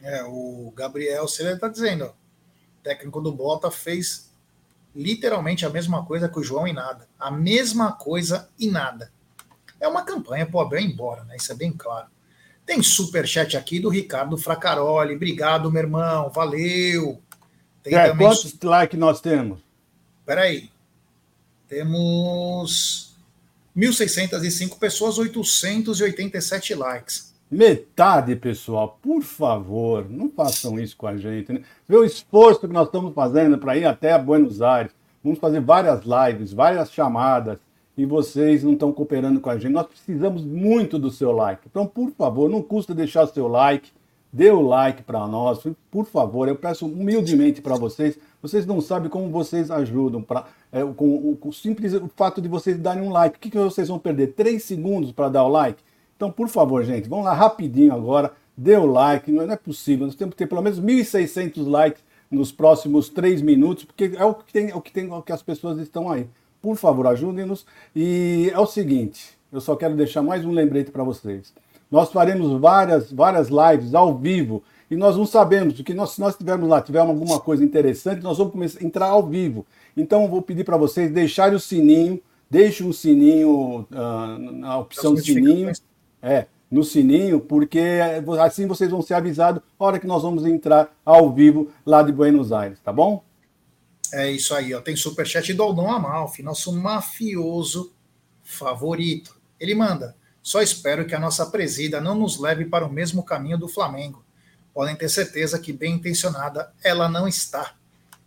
É, o Gabriel Celia está dizendo, técnico do Bota fez literalmente a mesma coisa que o João e nada. A mesma coisa e nada. É uma campanha pro Abel ir embora, né? Isso é bem claro. Tem super chat aqui do Ricardo Fracaroli. Obrigado, meu irmão. Valeu. Tem é, também... Quantos likes nós temos? Peraí. Temos 1.605 pessoas, 887 likes. Metade, pessoal, por favor, não façam isso com a gente. Né? Vê o esforço que nós estamos fazendo para ir até Buenos Aires. Vamos fazer várias lives, várias chamadas, e vocês não estão cooperando com a gente. Nós precisamos muito do seu like. Então, por favor, não custa deixar o seu like, dê o like para nós, por favor. Eu peço humildemente para vocês. Vocês não sabem como vocês ajudam pra, é, com, o, com o simples fato de vocês darem um like. O que, que vocês vão perder? Três segundos para dar o like? Então, por favor, gente, vamos lá rapidinho agora, dê o like, não é possível, nós temos que ter pelo menos 1.600 likes nos próximos três minutos, porque é o que tem, é o que tem, é o que as pessoas estão aí. por favor, ajudem-nos. E é o seguinte, eu só quero deixar mais um lembrete para vocês. Nós faremos várias, várias lives ao vivo e nós não sabemos, que nós, se nós tivermos lá, tivermos alguma coisa interessante, nós vamos começar a entrar ao vivo. Então eu vou pedir para vocês deixarem o sininho, deixe um sininho uh, na opção do sininho. É, no sininho, porque assim vocês vão ser avisados na hora que nós vamos entrar ao vivo lá de Buenos Aires, tá bom? É isso aí, ó. Tem superchat do Aldão Amalfi, nosso mafioso favorito. Ele manda: só espero que a nossa presida não nos leve para o mesmo caminho do Flamengo. Podem ter certeza que, bem intencionada, ela não está.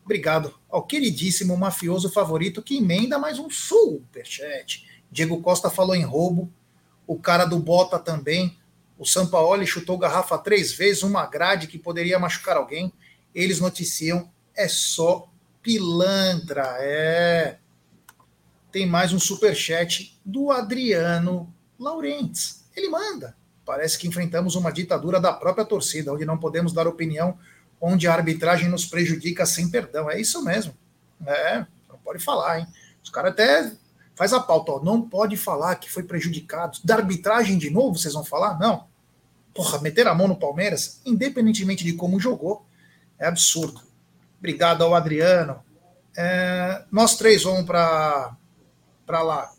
Obrigado ao queridíssimo mafioso favorito que emenda mais um superchat. Diego Costa falou em roubo, o cara do Bota também. O Sampaoli chutou garrafa três vezes, uma grade que poderia machucar alguém. Eles noticiam, é só pilantra. É. Tem mais um super chat do Adriano Laurentes. Ele manda. Parece que enfrentamos uma ditadura da própria torcida, onde não podemos dar opinião, onde a arbitragem nos prejudica sem perdão. É isso mesmo. É, não pode falar, hein? Os caras até Faz a pauta, ó, não pode falar que foi prejudicado. Da arbitragem de novo, vocês vão falar? Não. Porra, meter a mão no Palmeiras, independentemente de como jogou, é absurdo. Obrigado ao Adriano. É, nós três vamos para lá.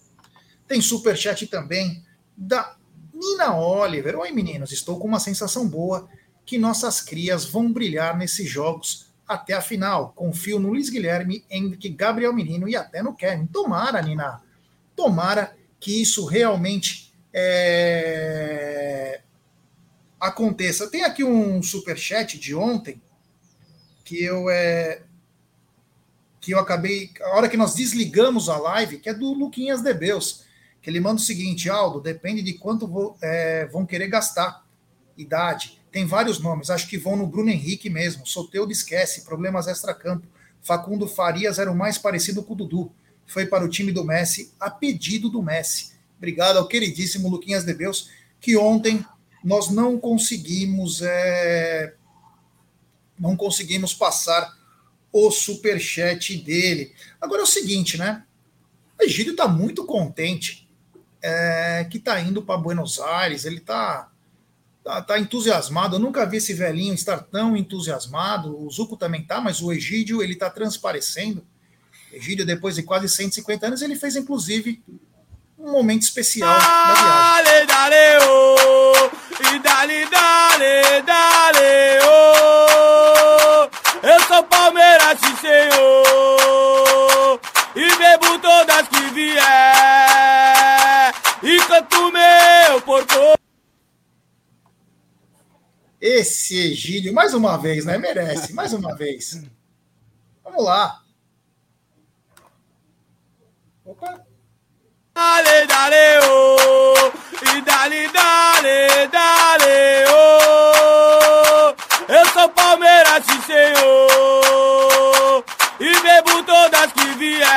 Tem superchat também da Nina Oliver. Oi, meninos, estou com uma sensação boa que nossas crias vão brilhar nesses jogos até a final. Confio no Luiz Guilherme, Henrique, Gabriel Menino e até no Kevin. Tomara, Nina. Tomara que isso realmente é, aconteça. Tem aqui um super chat de ontem que eu é, que eu acabei a hora que nós desligamos a live, que é do Luquinhas Debeus, que ele manda o seguinte: Aldo, depende de quanto vou, é, vão querer gastar. Idade. Tem vários nomes, acho que vão no Bruno Henrique mesmo. Soteudo esquece, problemas extra-campo. Facundo Farias era o mais parecido com o Dudu foi para o time do Messi, a pedido do Messi. Obrigado ao queridíssimo Luquinhas de Beus, que ontem nós não conseguimos é, não conseguimos passar o superchat dele. Agora é o seguinte, né? O Egídio está muito contente é, que está indo para Buenos Aires, ele está tá, tá, entusiasmado. Eu nunca vi esse velhinho estar tão entusiasmado. O Zuco também tá, mas o Egídio ele está transparecendo. Egídio, depois de quase 150 anos, ele fez inclusive um momento especial da viagem. Dale, dale, oh, e dale, dale, dale, oh. Eu sou Palmeiras, senhor, e bebo todas que vier, e canto meu porco. Esse Egídio, mais uma vez, né? Merece, mais uma vez. Vamos lá. Dale, dale, oh, e dale, dale, dale, oh. Eu sou Palmeiras, sim, senhor, e bebo todas que vier,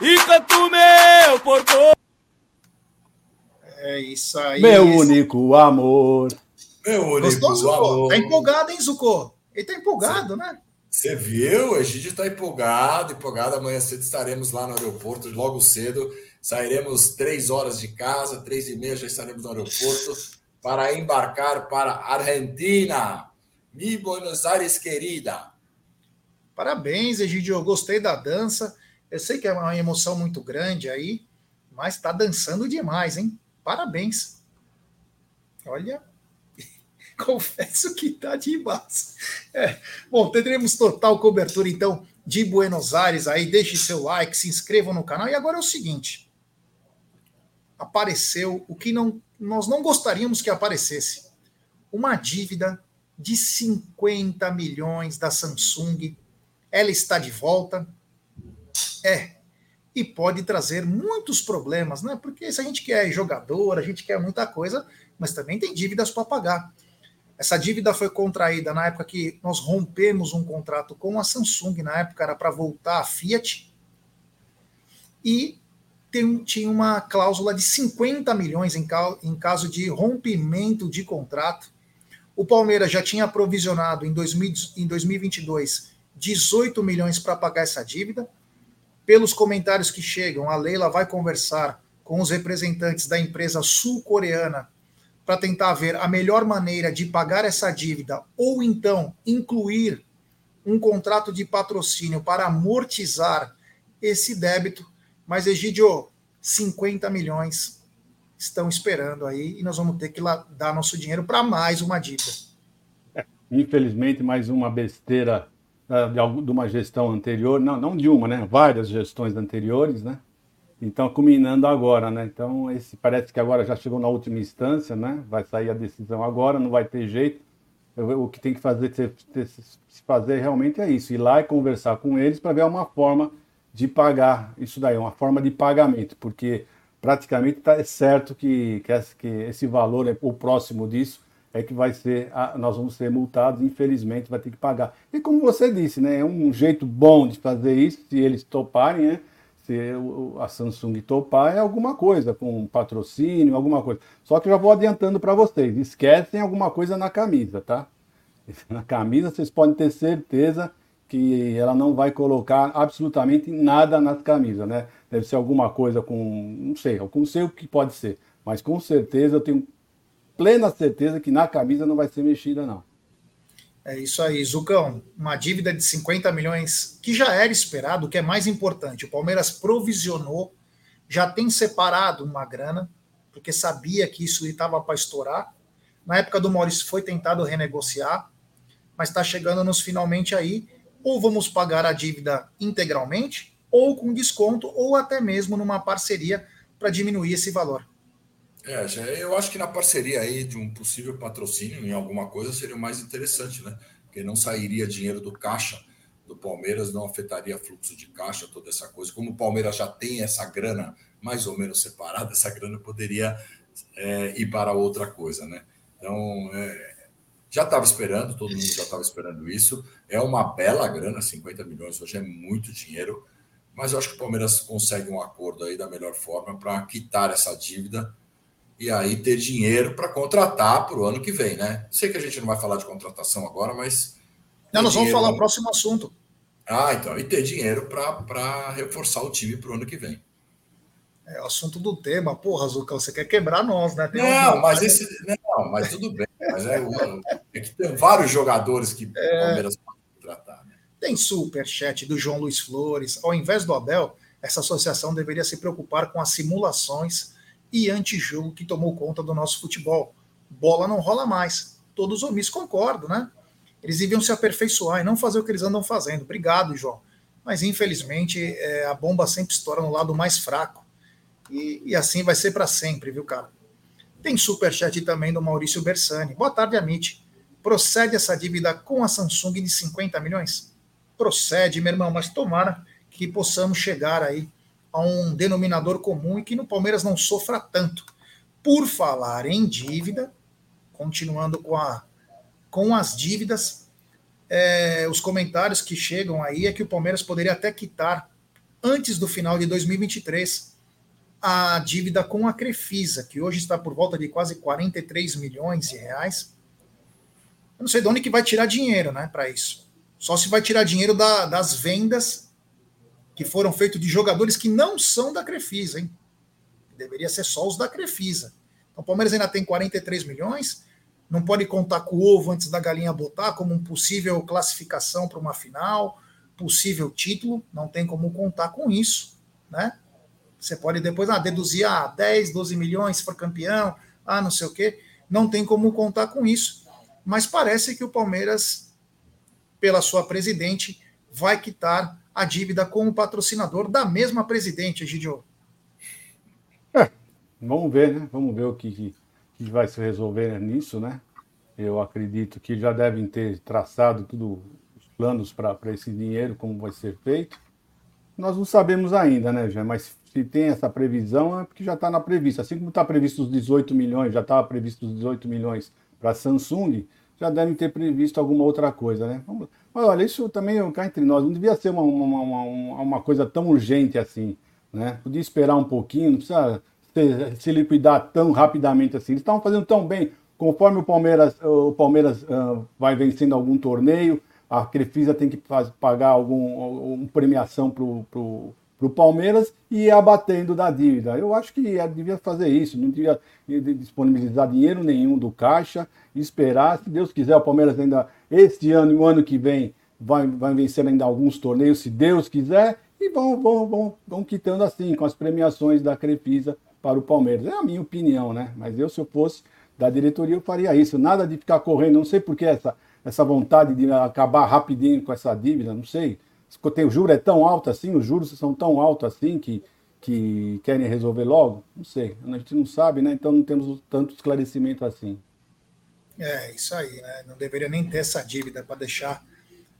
e canto meu porco. É isso aí. Meu único amor. Meu único Gostou, amor. Tá empolgado, hein, Zucco? Ele tá empolgado, Sim. né? Você viu? A gente está empolgado, empolgado. Amanhã cedo estaremos lá no aeroporto, logo cedo. Sairemos três horas de casa, três e meia já estaremos no aeroporto para embarcar para Argentina. Mi Buenos Aires, querida. Parabéns, Egidio. Gostei da dança. Eu sei que é uma emoção muito grande aí, mas está dançando demais, hein? Parabéns. Olha, confesso que está demais. É. Bom, teremos total cobertura, então, de Buenos Aires aí. Deixe seu like, se inscrevam no canal. E agora é o seguinte: apareceu o que não, nós não gostaríamos que aparecesse: uma dívida de 50 milhões da Samsung. Ela está de volta. É. E pode trazer muitos problemas, né? Porque se a gente quer jogador, a gente quer muita coisa, mas também tem dívidas para pagar. Essa dívida foi contraída na época que nós rompemos um contrato com a Samsung, na época era para voltar a Fiat, e tem, tinha uma cláusula de 50 milhões em, em caso de rompimento de contrato. O Palmeiras já tinha provisionado em, 2000, em 2022 18 milhões para pagar essa dívida. pelos comentários que chegam, a Leila vai conversar com os representantes da empresa sul-coreana para tentar ver a melhor maneira de pagar essa dívida ou então incluir um contrato de patrocínio para amortizar esse débito. Mas, Egidio, 50 milhões estão esperando aí e nós vamos ter que dar nosso dinheiro para mais uma dívida. É, infelizmente, mais uma besteira uh, de uma gestão anterior, não, não de uma, né? Várias gestões anteriores, né? Então, culminando agora, né? Então, esse parece que agora já chegou na última instância, né? Vai sair a decisão agora, não vai ter jeito. O que tem que fazer, se fazer realmente é isso, ir lá e conversar com eles para ver uma forma de pagar isso daí, uma forma de pagamento, porque praticamente está certo que, que, esse valor, é o próximo disso, é que vai ser, nós vamos ser multados, infelizmente vai ter que pagar. E como você disse, né, é um jeito bom de fazer isso, se eles toparem, né, se a Samsung topar, é alguma coisa, com patrocínio, alguma coisa. Só que eu já vou adiantando para vocês, esquecem alguma coisa na camisa, tá? Na camisa vocês podem ter certeza que ela não vai colocar absolutamente nada nas camisas, né? Deve ser alguma coisa com, não sei, eu não sei o que pode ser, mas com certeza eu tenho plena certeza que na camisa não vai ser mexida, não. É isso aí, Zucão. Uma dívida de 50 milhões que já era esperado, o que é mais importante. O Palmeiras provisionou, já tem separado uma grana, porque sabia que isso estava para estourar. Na época do Maurício foi tentado renegociar, mas está chegando nos finalmente aí ou vamos pagar a dívida integralmente, ou com desconto, ou até mesmo numa parceria para diminuir esse valor. É, eu acho que na parceria aí de um possível patrocínio em alguma coisa seria mais interessante, né? Porque não sairia dinheiro do caixa do Palmeiras, não afetaria fluxo de caixa, toda essa coisa. Como o Palmeiras já tem essa grana mais ou menos separada, essa grana poderia é, ir para outra coisa, né? Então, é, já estava esperando, todo mundo já estava esperando isso. É uma bela grana, 50 milhões hoje é muito dinheiro, mas eu acho que o Palmeiras consegue um acordo aí da melhor forma para quitar essa dívida e aí ter dinheiro para contratar para o ano que vem, né? Sei que a gente não vai falar de contratação agora, mas. Não, nós vamos falar o próximo assunto. Ah, então, e ter dinheiro para reforçar o time para o ano que vem. É o assunto do tema. Porra, Zucão, você quer quebrar nós, né? Tem não, mas esse. Não, mas tudo bem. Mas é, é que tem vários jogadores que é... o Palmeiras pode tratar. Né? Tem superchat do João Luiz Flores. Ao invés do Abel, essa associação deveria se preocupar com as simulações e antijogo que tomou conta do nosso futebol. Bola não rola mais. Todos os omissos concordam, né? Eles deviam se aperfeiçoar e não fazer o que eles andam fazendo. Obrigado, João. Mas infelizmente é, a bomba sempre estoura no lado mais fraco. E, e assim vai ser para sempre, viu, cara? Tem superchat também do Maurício Bersani. Boa tarde, Amit. Procede essa dívida com a Samsung de 50 milhões? Procede, meu irmão, mas tomara que possamos chegar aí a um denominador comum e que no Palmeiras não sofra tanto. Por falar em dívida, continuando com, a, com as dívidas, é, os comentários que chegam aí é que o Palmeiras poderia até quitar antes do final de 2023 a dívida com a Crefisa, que hoje está por volta de quase 43 milhões de reais. Eu não sei de onde que vai tirar dinheiro né, para isso. Só se vai tirar dinheiro da, das vendas que foram feitas de jogadores que não são da Crefisa, hein? Deveria ser só os da Crefisa. Então o Palmeiras ainda tem 43 milhões, não pode contar com o ovo antes da galinha botar como um possível classificação para uma final, possível título, não tem como contar com isso, né? Você pode depois ah, deduzir ah, 10, 12 milhões for campeão, ah, não sei o quê. Não tem como contar com isso. Mas parece que o Palmeiras, pela sua presidente, vai quitar a dívida com o patrocinador da mesma presidente, Egidio. É, vamos ver, né? Vamos ver o que, que vai se resolver nisso, né? Eu acredito que já devem ter traçado tudo os planos para esse dinheiro, como vai ser feito. Nós não sabemos ainda, né, Jean? Mas se tem essa previsão, é porque já está na prevista. Assim como está previsto os 18 milhões, já estava previsto os 18 milhões para a Samsung, já devem ter previsto alguma outra coisa, né? Mas olha, isso também é cá entre nós, não devia ser uma, uma, uma, uma coisa tão urgente assim, né? Podia esperar um pouquinho, não precisa se, se liquidar tão rapidamente assim. Eles estavam fazendo tão bem, conforme o Palmeiras, o Palmeiras uh, vai vencendo algum torneio, a Crefisa tem que faz, pagar alguma premiação para o para o Palmeiras e abatendo da dívida. Eu acho que devia fazer isso, não devia disponibilizar dinheiro nenhum do Caixa, esperar, se Deus quiser, o Palmeiras ainda este ano e o ano que vem vai, vai vencer ainda alguns torneios, se Deus quiser, e vão, vão, vão, vão quitando assim, com as premiações da Crefisa para o Palmeiras. É a minha opinião, né? Mas eu, se eu fosse da diretoria, eu faria isso. Nada de ficar correndo, não sei por que essa, essa vontade de acabar rapidinho com essa dívida, não sei. O juro é tão alto assim, os juros são tão altos assim que, que querem resolver logo? Não sei, a gente não sabe, né? Então não temos tanto esclarecimento assim. É, isso aí, né? Não deveria nem ter essa dívida para deixar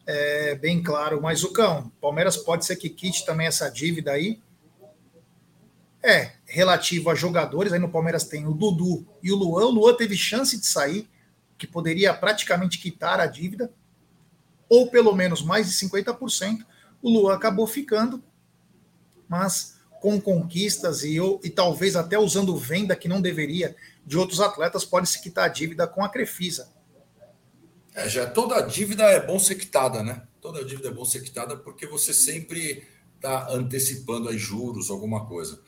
é, bem claro. Mas o cão, Palmeiras pode ser que quite também essa dívida aí. É, relativo a jogadores, aí no Palmeiras tem o Dudu e o Luan. O Luan teve chance de sair, que poderia praticamente quitar a dívida, ou pelo menos mais de 50%. O Luan acabou ficando, mas com conquistas e, e talvez até usando venda que não deveria de outros atletas, pode se quitar a dívida com a Crefisa. É, já toda dívida é bom ser quitada, né? Toda dívida é bom ser quitada porque você sempre está antecipando aí juros, alguma coisa.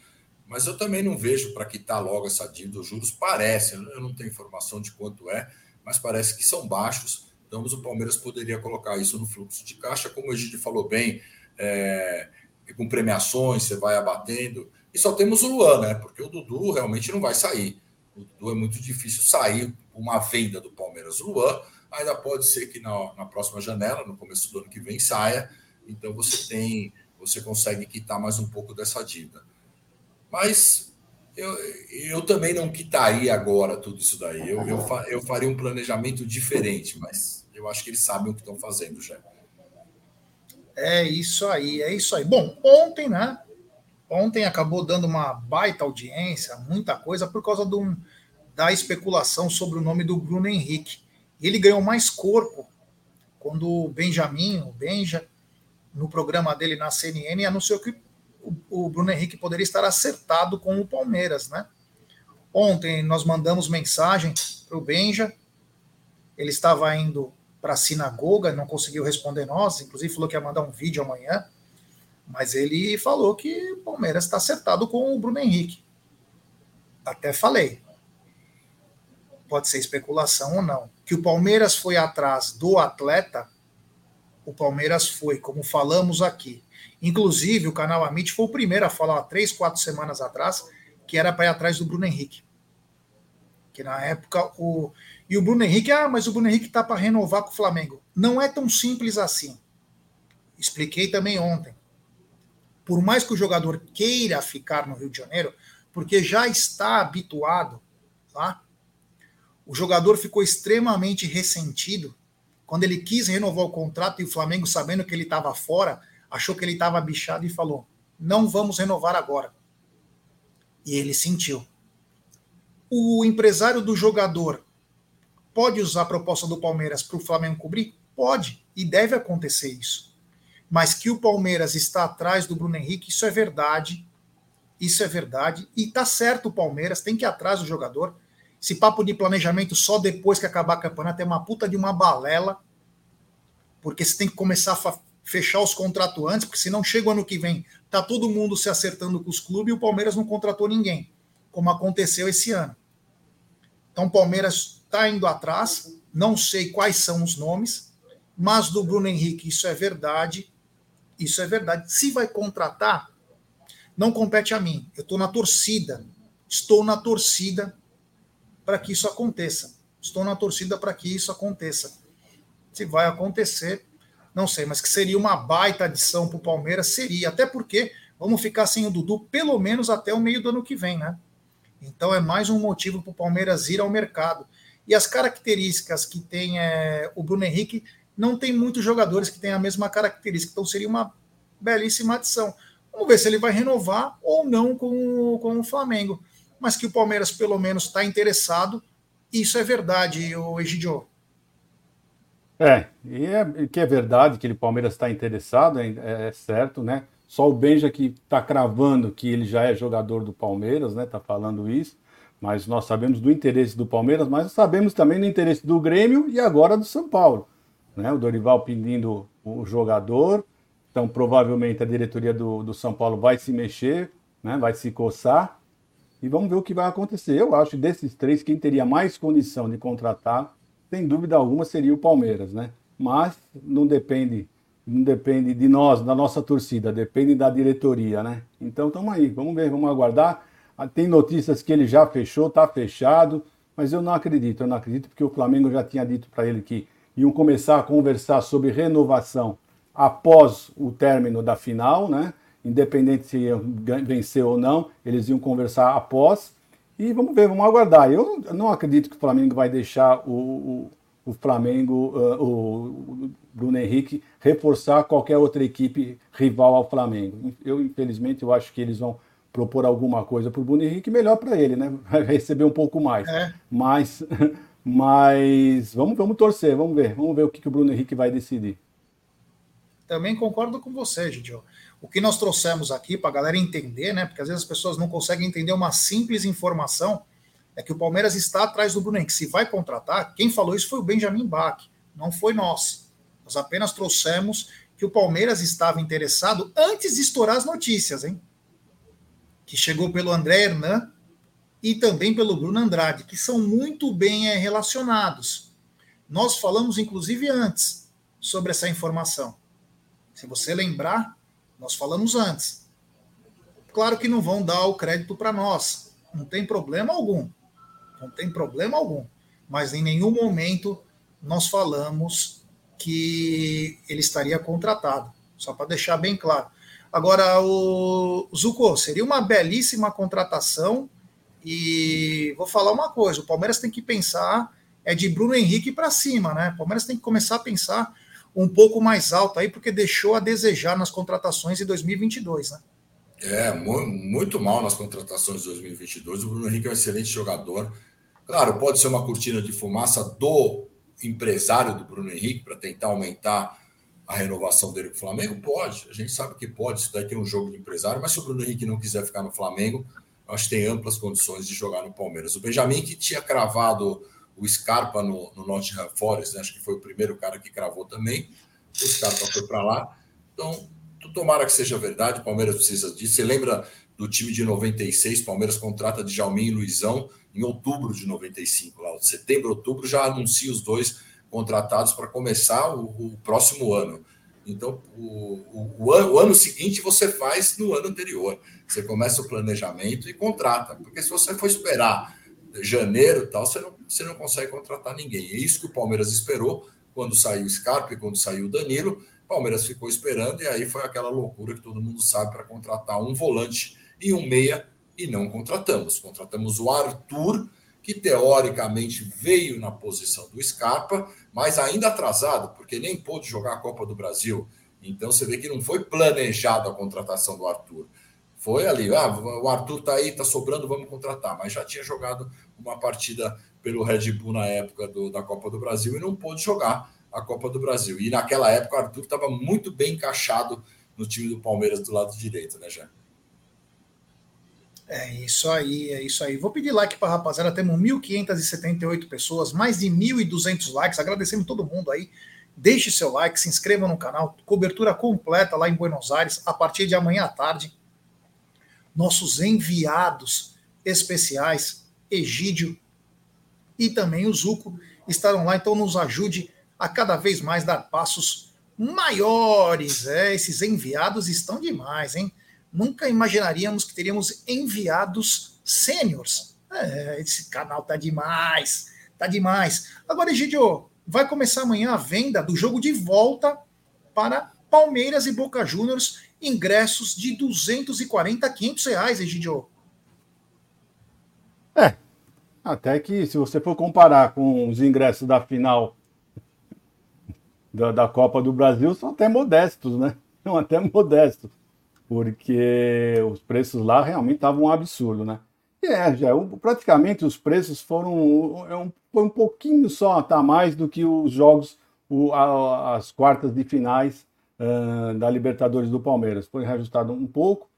Mas eu também não vejo para quitar logo essa dívida. Os juros parece, eu não tenho informação de quanto é, mas parece que são baixos. Então, o Palmeiras poderia colocar isso no fluxo de caixa, como a gente falou bem, é, com premiações, você vai abatendo. E só temos o Luan, né? Porque o Dudu realmente não vai sair. O Dudu é muito difícil sair uma venda do Palmeiras. O Luan ainda pode ser que na, na próxima janela, no começo do ano que vem, saia. Então você tem, você consegue quitar mais um pouco dessa dívida. Mas eu, eu também não quitaria agora tudo isso daí. Eu, eu, eu faria um planejamento diferente, mas eu acho que eles sabem o que estão fazendo já. É isso aí, é isso aí. Bom, ontem, né? Ontem acabou dando uma baita audiência, muita coisa, por causa do, da especulação sobre o nome do Bruno Henrique. Ele ganhou mais corpo quando o Benjamin, o Benja, no programa dele na CNN, anunciou que o, Bruno Henrique poderia estar acertado com o Palmeiras, né? Ontem nós mandamos mensagem para o Benja, ele estava indo para a sinagoga, não conseguiu responder nós, inclusive falou que ia mandar um vídeo amanhã, mas ele falou que o Palmeiras está acertado com o Bruno Henrique. Até falei. Pode ser especulação ou não. Que o Palmeiras foi atrás do atleta, o Palmeiras foi, como falamos aqui. Inclusive, o canal Amit foi o primeiro a falar três, quatro semanas atrás que era para ir atrás do Bruno Henrique. Que na época o. E o Bruno Henrique, ah, mas o Bruno Henrique está para renovar com o Flamengo. Não é tão simples assim. Expliquei também ontem. Por mais que o jogador queira ficar no Rio de Janeiro, porque já está habituado lá, o jogador ficou extremamente ressentido quando ele quis renovar o contrato e o Flamengo, sabendo que ele estava fora, achou que ele estava bichado e falou: não vamos renovar agora. E ele sentiu. O empresário do jogador pode usar a proposta do Palmeiras para o Flamengo cobrir? Pode, e deve acontecer isso. Mas que o Palmeiras está atrás do Bruno Henrique, isso é verdade. Isso é verdade. E tá certo o Palmeiras, tem que ir atrás do jogador. Esse papo de planejamento só depois que acabar a campeonato é uma puta de uma balela. Porque você tem que começar a fechar os contratos antes, porque senão chega o ano que vem, tá todo mundo se acertando com os clubes e o Palmeiras não contratou ninguém, como aconteceu esse ano. Então o Palmeiras está indo atrás, não sei quais são os nomes, mas do Bruno Henrique isso é verdade, isso é verdade. Se vai contratar, não compete a mim. Eu estou na torcida, estou na torcida para que isso aconteça. Estou na torcida para que isso aconteça. Se vai acontecer, não sei, mas que seria uma baita adição para o Palmeiras, seria. Até porque vamos ficar sem o Dudu pelo menos até o meio do ano que vem, né? Então é mais um motivo para o Palmeiras ir ao mercado. E as características que tem é, o Bruno Henrique, não tem muitos jogadores que têm a mesma característica. Então seria uma belíssima adição. Vamos ver se ele vai renovar ou não com, com o Flamengo. Mas que o Palmeiras pelo menos está interessado, isso é verdade, o Egidio. É, e é, que é verdade que o Palmeiras está interessado, é, é, certo, né? Só o Benja que está cravando que ele já é jogador do Palmeiras, né? Está falando isso. Mas nós sabemos do interesse do Palmeiras, mas sabemos também do interesse do Grêmio e agora do São Paulo. Né? O Dorival pedindo o jogador, Então, provavelmente a diretoria do, do São Paulo vai se mexer, né? vai se coçar e vamos ver o que vai acontecer. Eu acho que desses três, quem teria mais condição de contratar, sem dúvida alguma, seria o Palmeiras, né? Mas não depende, não depende de nós, da nossa torcida, depende da diretoria, né? Então estamos aí, vamos ver, vamos aguardar. Ah, tem notícias que ele já fechou, está fechado, mas eu não acredito, eu não acredito porque o Flamengo já tinha dito para ele que iam começar a conversar sobre renovação após o término da final, né? independente se vencer ou não, eles iam conversar após. E vamos ver, vamos aguardar. Eu não acredito que o Flamengo vai deixar o, o, o Flamengo, uh, o Bruno Henrique, reforçar qualquer outra equipe rival ao Flamengo. Eu, infelizmente, eu acho que eles vão propor alguma coisa para o Bruno Henrique, melhor para ele, né? Vai receber um pouco mais. É. Mas, mas vamos, vamos torcer, vamos ver. Vamos ver o que, que o Bruno Henrique vai decidir. Também concordo com você, Gidio. O que nós trouxemos aqui para a galera entender, né? Porque às vezes as pessoas não conseguem entender uma simples informação, é que o Palmeiras está atrás do Bruno Henrique. Se vai contratar, quem falou isso foi o Benjamin Bach, não foi nós. Nós apenas trouxemos que o Palmeiras estava interessado antes de estourar as notícias, hein? Que chegou pelo André Hernan e também pelo Bruno Andrade, que são muito bem é, relacionados. Nós falamos, inclusive, antes sobre essa informação. Se você lembrar, nós falamos antes. Claro que não vão dar o crédito para nós. Não tem problema algum. Não tem problema algum. Mas em nenhum momento nós falamos que ele estaria contratado. Só para deixar bem claro. Agora, o Zuko, seria uma belíssima contratação. E vou falar uma coisa: o Palmeiras tem que pensar é de Bruno Henrique para cima, né? O Palmeiras tem que começar a pensar um pouco mais alto aí, porque deixou a desejar nas contratações em 2022, né? É, muito mal nas contratações de 2022. O Bruno Henrique é um excelente jogador. Claro, pode ser uma cortina de fumaça do empresário do Bruno Henrique para tentar aumentar a renovação dele com o Flamengo? Pode, a gente sabe que pode. Isso daqui é um jogo de empresário, mas se o Bruno Henrique não quiser ficar no Flamengo, acho que tem amplas condições de jogar no Palmeiras. O Benjamin, que tinha cravado o Scarpa no, no Nottingham Forest, né? acho que foi o primeiro cara que cravou também. O Scarpa foi para lá. Então, tomara que seja verdade, o Palmeiras precisa disso. Você lembra do time de 96, Palmeiras contrata de Jalmin e Luizão em outubro de 95, lá, setembro, outubro, já anuncia os dois contratados para começar o, o, próximo ano. Então, o, o, ano, o ano seguinte você faz no ano anterior. Você começa o planejamento e contrata, porque se você for esperar janeiro tal, você não, você não consegue contratar ninguém. É isso que o Palmeiras esperou quando saiu o Scarpa quando saiu o Danilo. O Palmeiras ficou esperando e aí foi aquela loucura que todo mundo sabe para contratar um volante e um meia e não contratamos. Contratamos o Arthur, que teoricamente veio na posição do Scarpa, mas ainda atrasado, porque nem pôde jogar a Copa do Brasil. Então você vê que não foi planejado a contratação do Arthur. Foi ali, ah, o Arthur tá aí, tá sobrando, vamos contratar. Mas já tinha jogado uma partida pelo Red Bull na época do, da Copa do Brasil e não pôde jogar a Copa do Brasil. E naquela época o Arthur estava muito bem encaixado no time do Palmeiras do lado direito, né, Jé? É isso aí, é isso aí. Vou pedir like para a rapaziada. Temos 1.578 pessoas, mais de 1.200 likes. Agradecendo todo mundo aí. Deixe seu like, se inscreva no canal. Cobertura completa lá em Buenos Aires a partir de amanhã à tarde nossos enviados especiais, Egídio e também o Zuco, estarão lá, então nos ajude a cada vez mais dar passos maiores. É, esses enviados estão demais, hein? Nunca imaginaríamos que teríamos enviados sêniores. É, esse canal tá demais, tá demais. Agora, Egidio, vai começar amanhã a venda do jogo de volta para Palmeiras e Boca Juniors ingressos de 240 a 500 reais, Egidio. É, até que se você for comparar com os ingressos da final da, da Copa do Brasil, são até modestos, né? São até modestos, porque os preços lá realmente estavam um absurdo, né? É, já, praticamente os preços foram é um, foi um pouquinho só, tá mais do que os jogos, o, a, as quartas de finais uh, da Libertadores do Palmeiras. Foi reajustado um pouco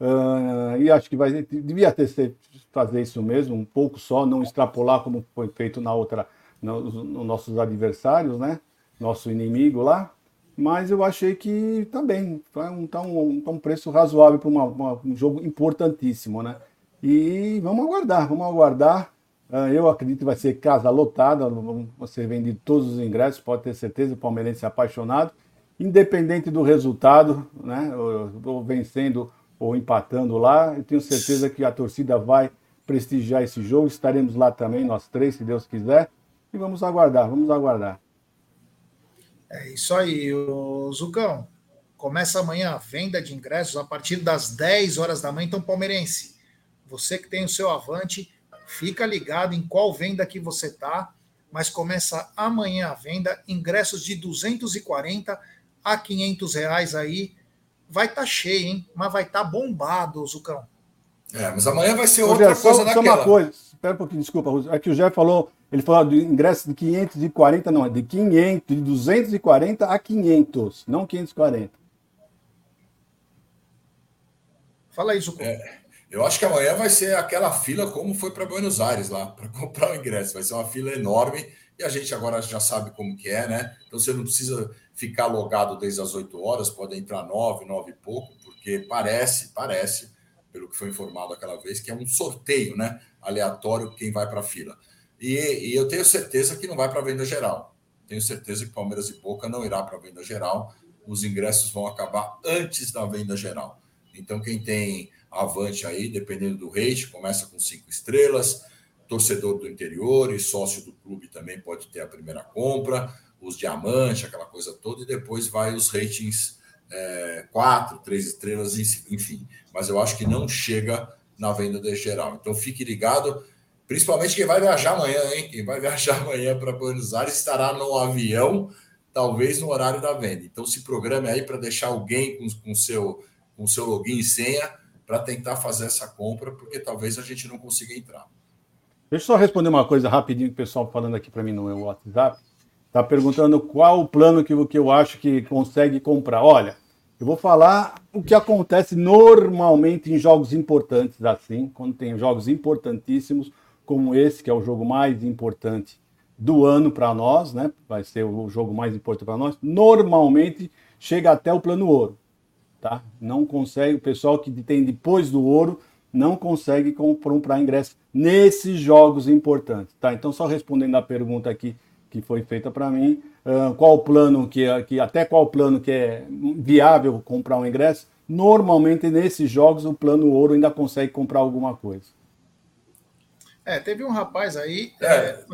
uh, e acho que vai, devia ter fazer isso mesmo, um pouco só, não extrapolar como foi feito na outra, nos no nossos adversários, né? Nosso inimigo lá. Mas eu achei que também tá um, tá um, tá um preço razoável para um jogo importantíssimo, né? E vamos aguardar, vamos aguardar. Uh, eu acredito que vai ser casa lotada, ser vendidos todos os ingressos, pode ter certeza, o palmeirense é apaixonado. Independente do resultado, né, ou vencendo ou empatando lá, eu tenho certeza que a torcida vai prestigiar esse jogo. Estaremos lá também, nós três, se Deus quiser. E vamos aguardar, vamos aguardar. É isso aí, o Zucão. Começa amanhã a venda de ingressos a partir das 10 horas da manhã. Então, palmeirense, você que tem o seu avante, fica ligado em qual venda que você tá. Mas começa amanhã a venda, ingressos de 240 a 500 reais aí. Vai estar tá cheio, hein? Mas vai estar tá bombado, Zucão. É, mas amanhã vai ser outra Rogério, coisa só, naquela. Só uma coisa, espera um pouquinho, desculpa, é que o Jeff falou, ele falou de ingresso de 540, não, é de 500, de 240 a 500, não 540. Fala isso, é, Eu acho que amanhã vai ser aquela fila como foi para Buenos Aires lá, para comprar o ingresso. Vai ser uma fila enorme e a gente agora já sabe como que é, né? Então você não precisa ficar logado desde as 8 horas, pode entrar 9, 9 e pouco, porque parece, parece pelo que foi informado aquela vez, que é um sorteio né, aleatório quem vai para a fila. E, e, eu tenho certeza que não vai para venda geral. Tenho certeza que Palmeiras e Boca não irá para venda geral. Os ingressos vão acabar antes da venda geral. Então, quem tem avante aí, dependendo do rate, começa com cinco estrelas. Torcedor do interior e sócio do clube também pode ter a primeira compra, os diamantes, aquela coisa toda, e depois vai os ratings é, quatro, três estrelas, enfim. Mas eu acho que não chega na venda de geral. Então fique ligado, principalmente quem vai viajar amanhã, hein? Quem vai viajar amanhã para Buenos Aires estará no avião, talvez no horário da venda. Então se programe aí para deixar alguém com, com seu com seu login e senha para tentar fazer essa compra, porque talvez a gente não consiga entrar. Deixa eu só responder uma coisa rapidinho que o pessoal falando aqui para mim no meu WhatsApp. Está perguntando qual o plano que, que eu acho que consegue comprar. Olha, eu vou falar o que acontece normalmente em jogos importantes assim, quando tem jogos importantíssimos, como esse, que é o jogo mais importante do ano para nós, né? Vai ser o jogo mais importante para nós. Normalmente chega até o plano ouro, tá? Não consegue, o pessoal que tem depois do ouro não consegue comprar ingresso nesses jogos importantes, tá? Então, só respondendo a pergunta aqui que foi feita para mim, uh, qual plano que, que até qual plano que é viável comprar um ingresso. Normalmente nesses jogos o plano ouro ainda consegue comprar alguma coisa. É, teve um rapaz aí. É, é...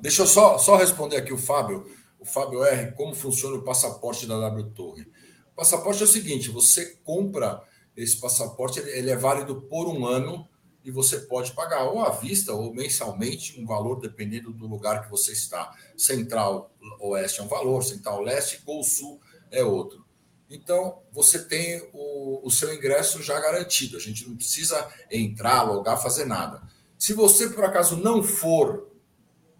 Deixa eu só, só responder aqui o Fábio, o Fábio R, como funciona o passaporte da W Torre. O passaporte é o seguinte: você compra esse passaporte, ele, ele é válido por um ano e você pode pagar ou à vista ou mensalmente um valor dependendo do lugar que você está. Central Oeste é um valor, Central Leste, Gol Sul é outro. Então, você tem o, o seu ingresso já garantido. A gente não precisa entrar, logar, fazer nada. Se você, por acaso, não for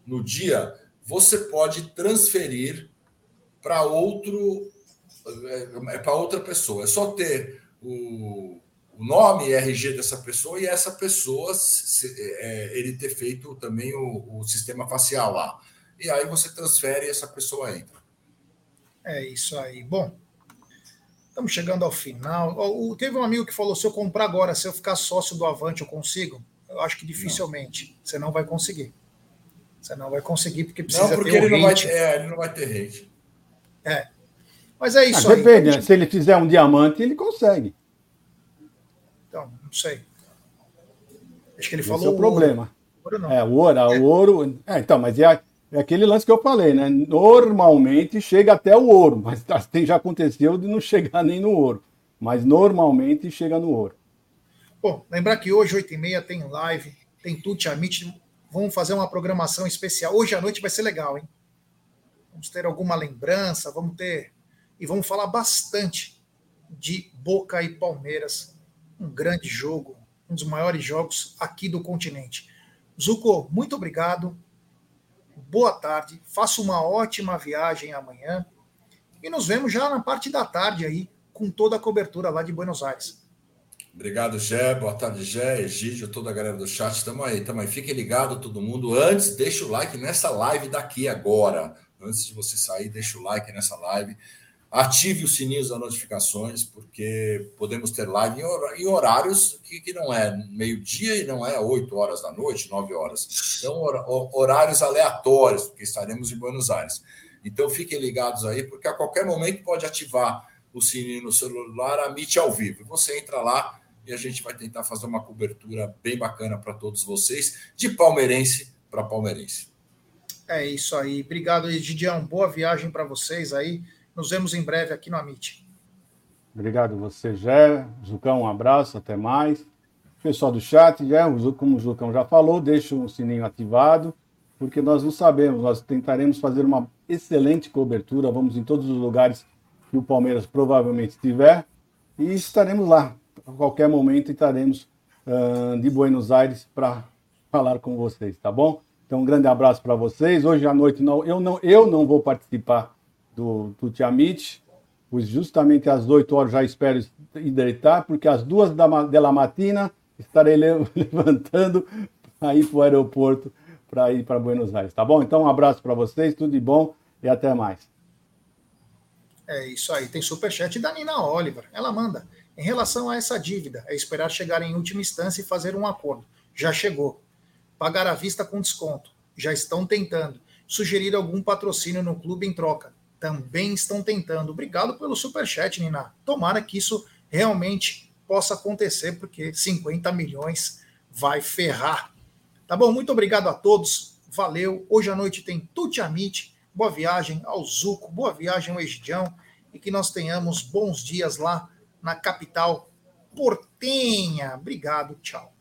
no dia, você pode transferir para outro é, é para outra pessoa. É só ter o, o nome e RG dessa pessoa e essa pessoa se, é, ele ter feito também o, o, sistema facial lá. E aí você transfere e essa pessoa entra. É isso aí. Bom, estamos chegando ao final. Teve um amigo que falou: se eu comprar agora, se eu ficar sócio do Avante, eu consigo? Eu acho que dificilmente. Não. Você não vai conseguir. Você não vai conseguir porque precisa não, porque ter ele, não vai, é, ele não vai ter rede. É. Mas é isso ah, aí. Depende, né? se ele fizer um diamante, ele consegue. Então, não sei. Acho que ele Esse falou. é o problema. Ouro, não. É, o ouro, é. o ouro. É, então, mas é, é, aquele lance que eu falei, né? Normalmente chega até o ouro, mas tá, tem, já aconteceu de não chegar nem no ouro. Mas normalmente chega no ouro. Bom, lembrar que hoje, 8h30, tem live, tem Tuti Amit. Vamos fazer uma programação especial. Hoje à noite vai ser legal, hein? Vamos ter alguma lembrança, vamos ter. E vamos falar bastante de Boca e Palmeiras um grande jogo, um dos maiores jogos aqui do continente. Zuko, muito obrigado. Boa tarde. Faça uma ótima viagem amanhã. E nos vemos já na parte da tarde aí, com toda a cobertura lá de Buenos Aires. Obrigado, Gé. Boa tarde, Gé, Egídio, toda a galera do chat. Estamos aí, estamos aí. Fiquem ligados, todo mundo. Antes, deixa o like nessa live daqui agora. Antes de você sair, deixa o like nessa live. Ative os sininhos das notificações, porque podemos ter live em horários que, não é meio-dia e não é 8 horas da noite, 9 horas. Então, horários aleatórios, porque estaremos em Buenos Aires. Então, fiquem ligados aí, porque a qualquer momento pode ativar o sininho no celular, a ao vivo. Você entra lá e a gente vai tentar fazer uma cobertura bem bacana para todos vocês, de palmeirense para palmeirense. É isso aí. Obrigado, Edidião. Boa viagem para vocês aí. Nos vemos em breve aqui no Amit. Obrigado você, Jé. Zucão, um abraço, até mais. Pessoal do chat, Jé, como o Zucão já falou, deixa o sininho ativado, porque nós não sabemos, nós tentaremos fazer uma excelente cobertura, vamos em todos os lugares que o Palmeiras provavelmente estiver, e estaremos lá. A qualquer momento estaremos uh, de Buenos Aires para falar com vocês, tá bom? Então, um grande abraço para vocês. Hoje à noite não, eu, não, eu não vou participar do, do Tiamit, pois justamente às 8 horas já espero ir deitar, porque às duas da, da matina estarei levantando para ir para o aeroporto para ir para Buenos Aires, tá bom? Então um abraço para vocês, tudo de bom e até mais. É isso aí, tem superchat da Nina Oliver, ela manda. Em relação a essa dívida, é esperar chegar em última instância e fazer um acordo. Já chegou. Pagar à vista com desconto. Já estão tentando. Sugerir algum patrocínio no clube em troca também estão tentando. Obrigado pelo superchat, Nina. Tomara que isso realmente possa acontecer, porque 50 milhões vai ferrar. Tá bom? Muito obrigado a todos. Valeu. Hoje à noite tem Tuti Amit. Boa viagem ao Zuco, boa viagem ao Egidião e que nós tenhamos bons dias lá na capital portenha. Obrigado, tchau.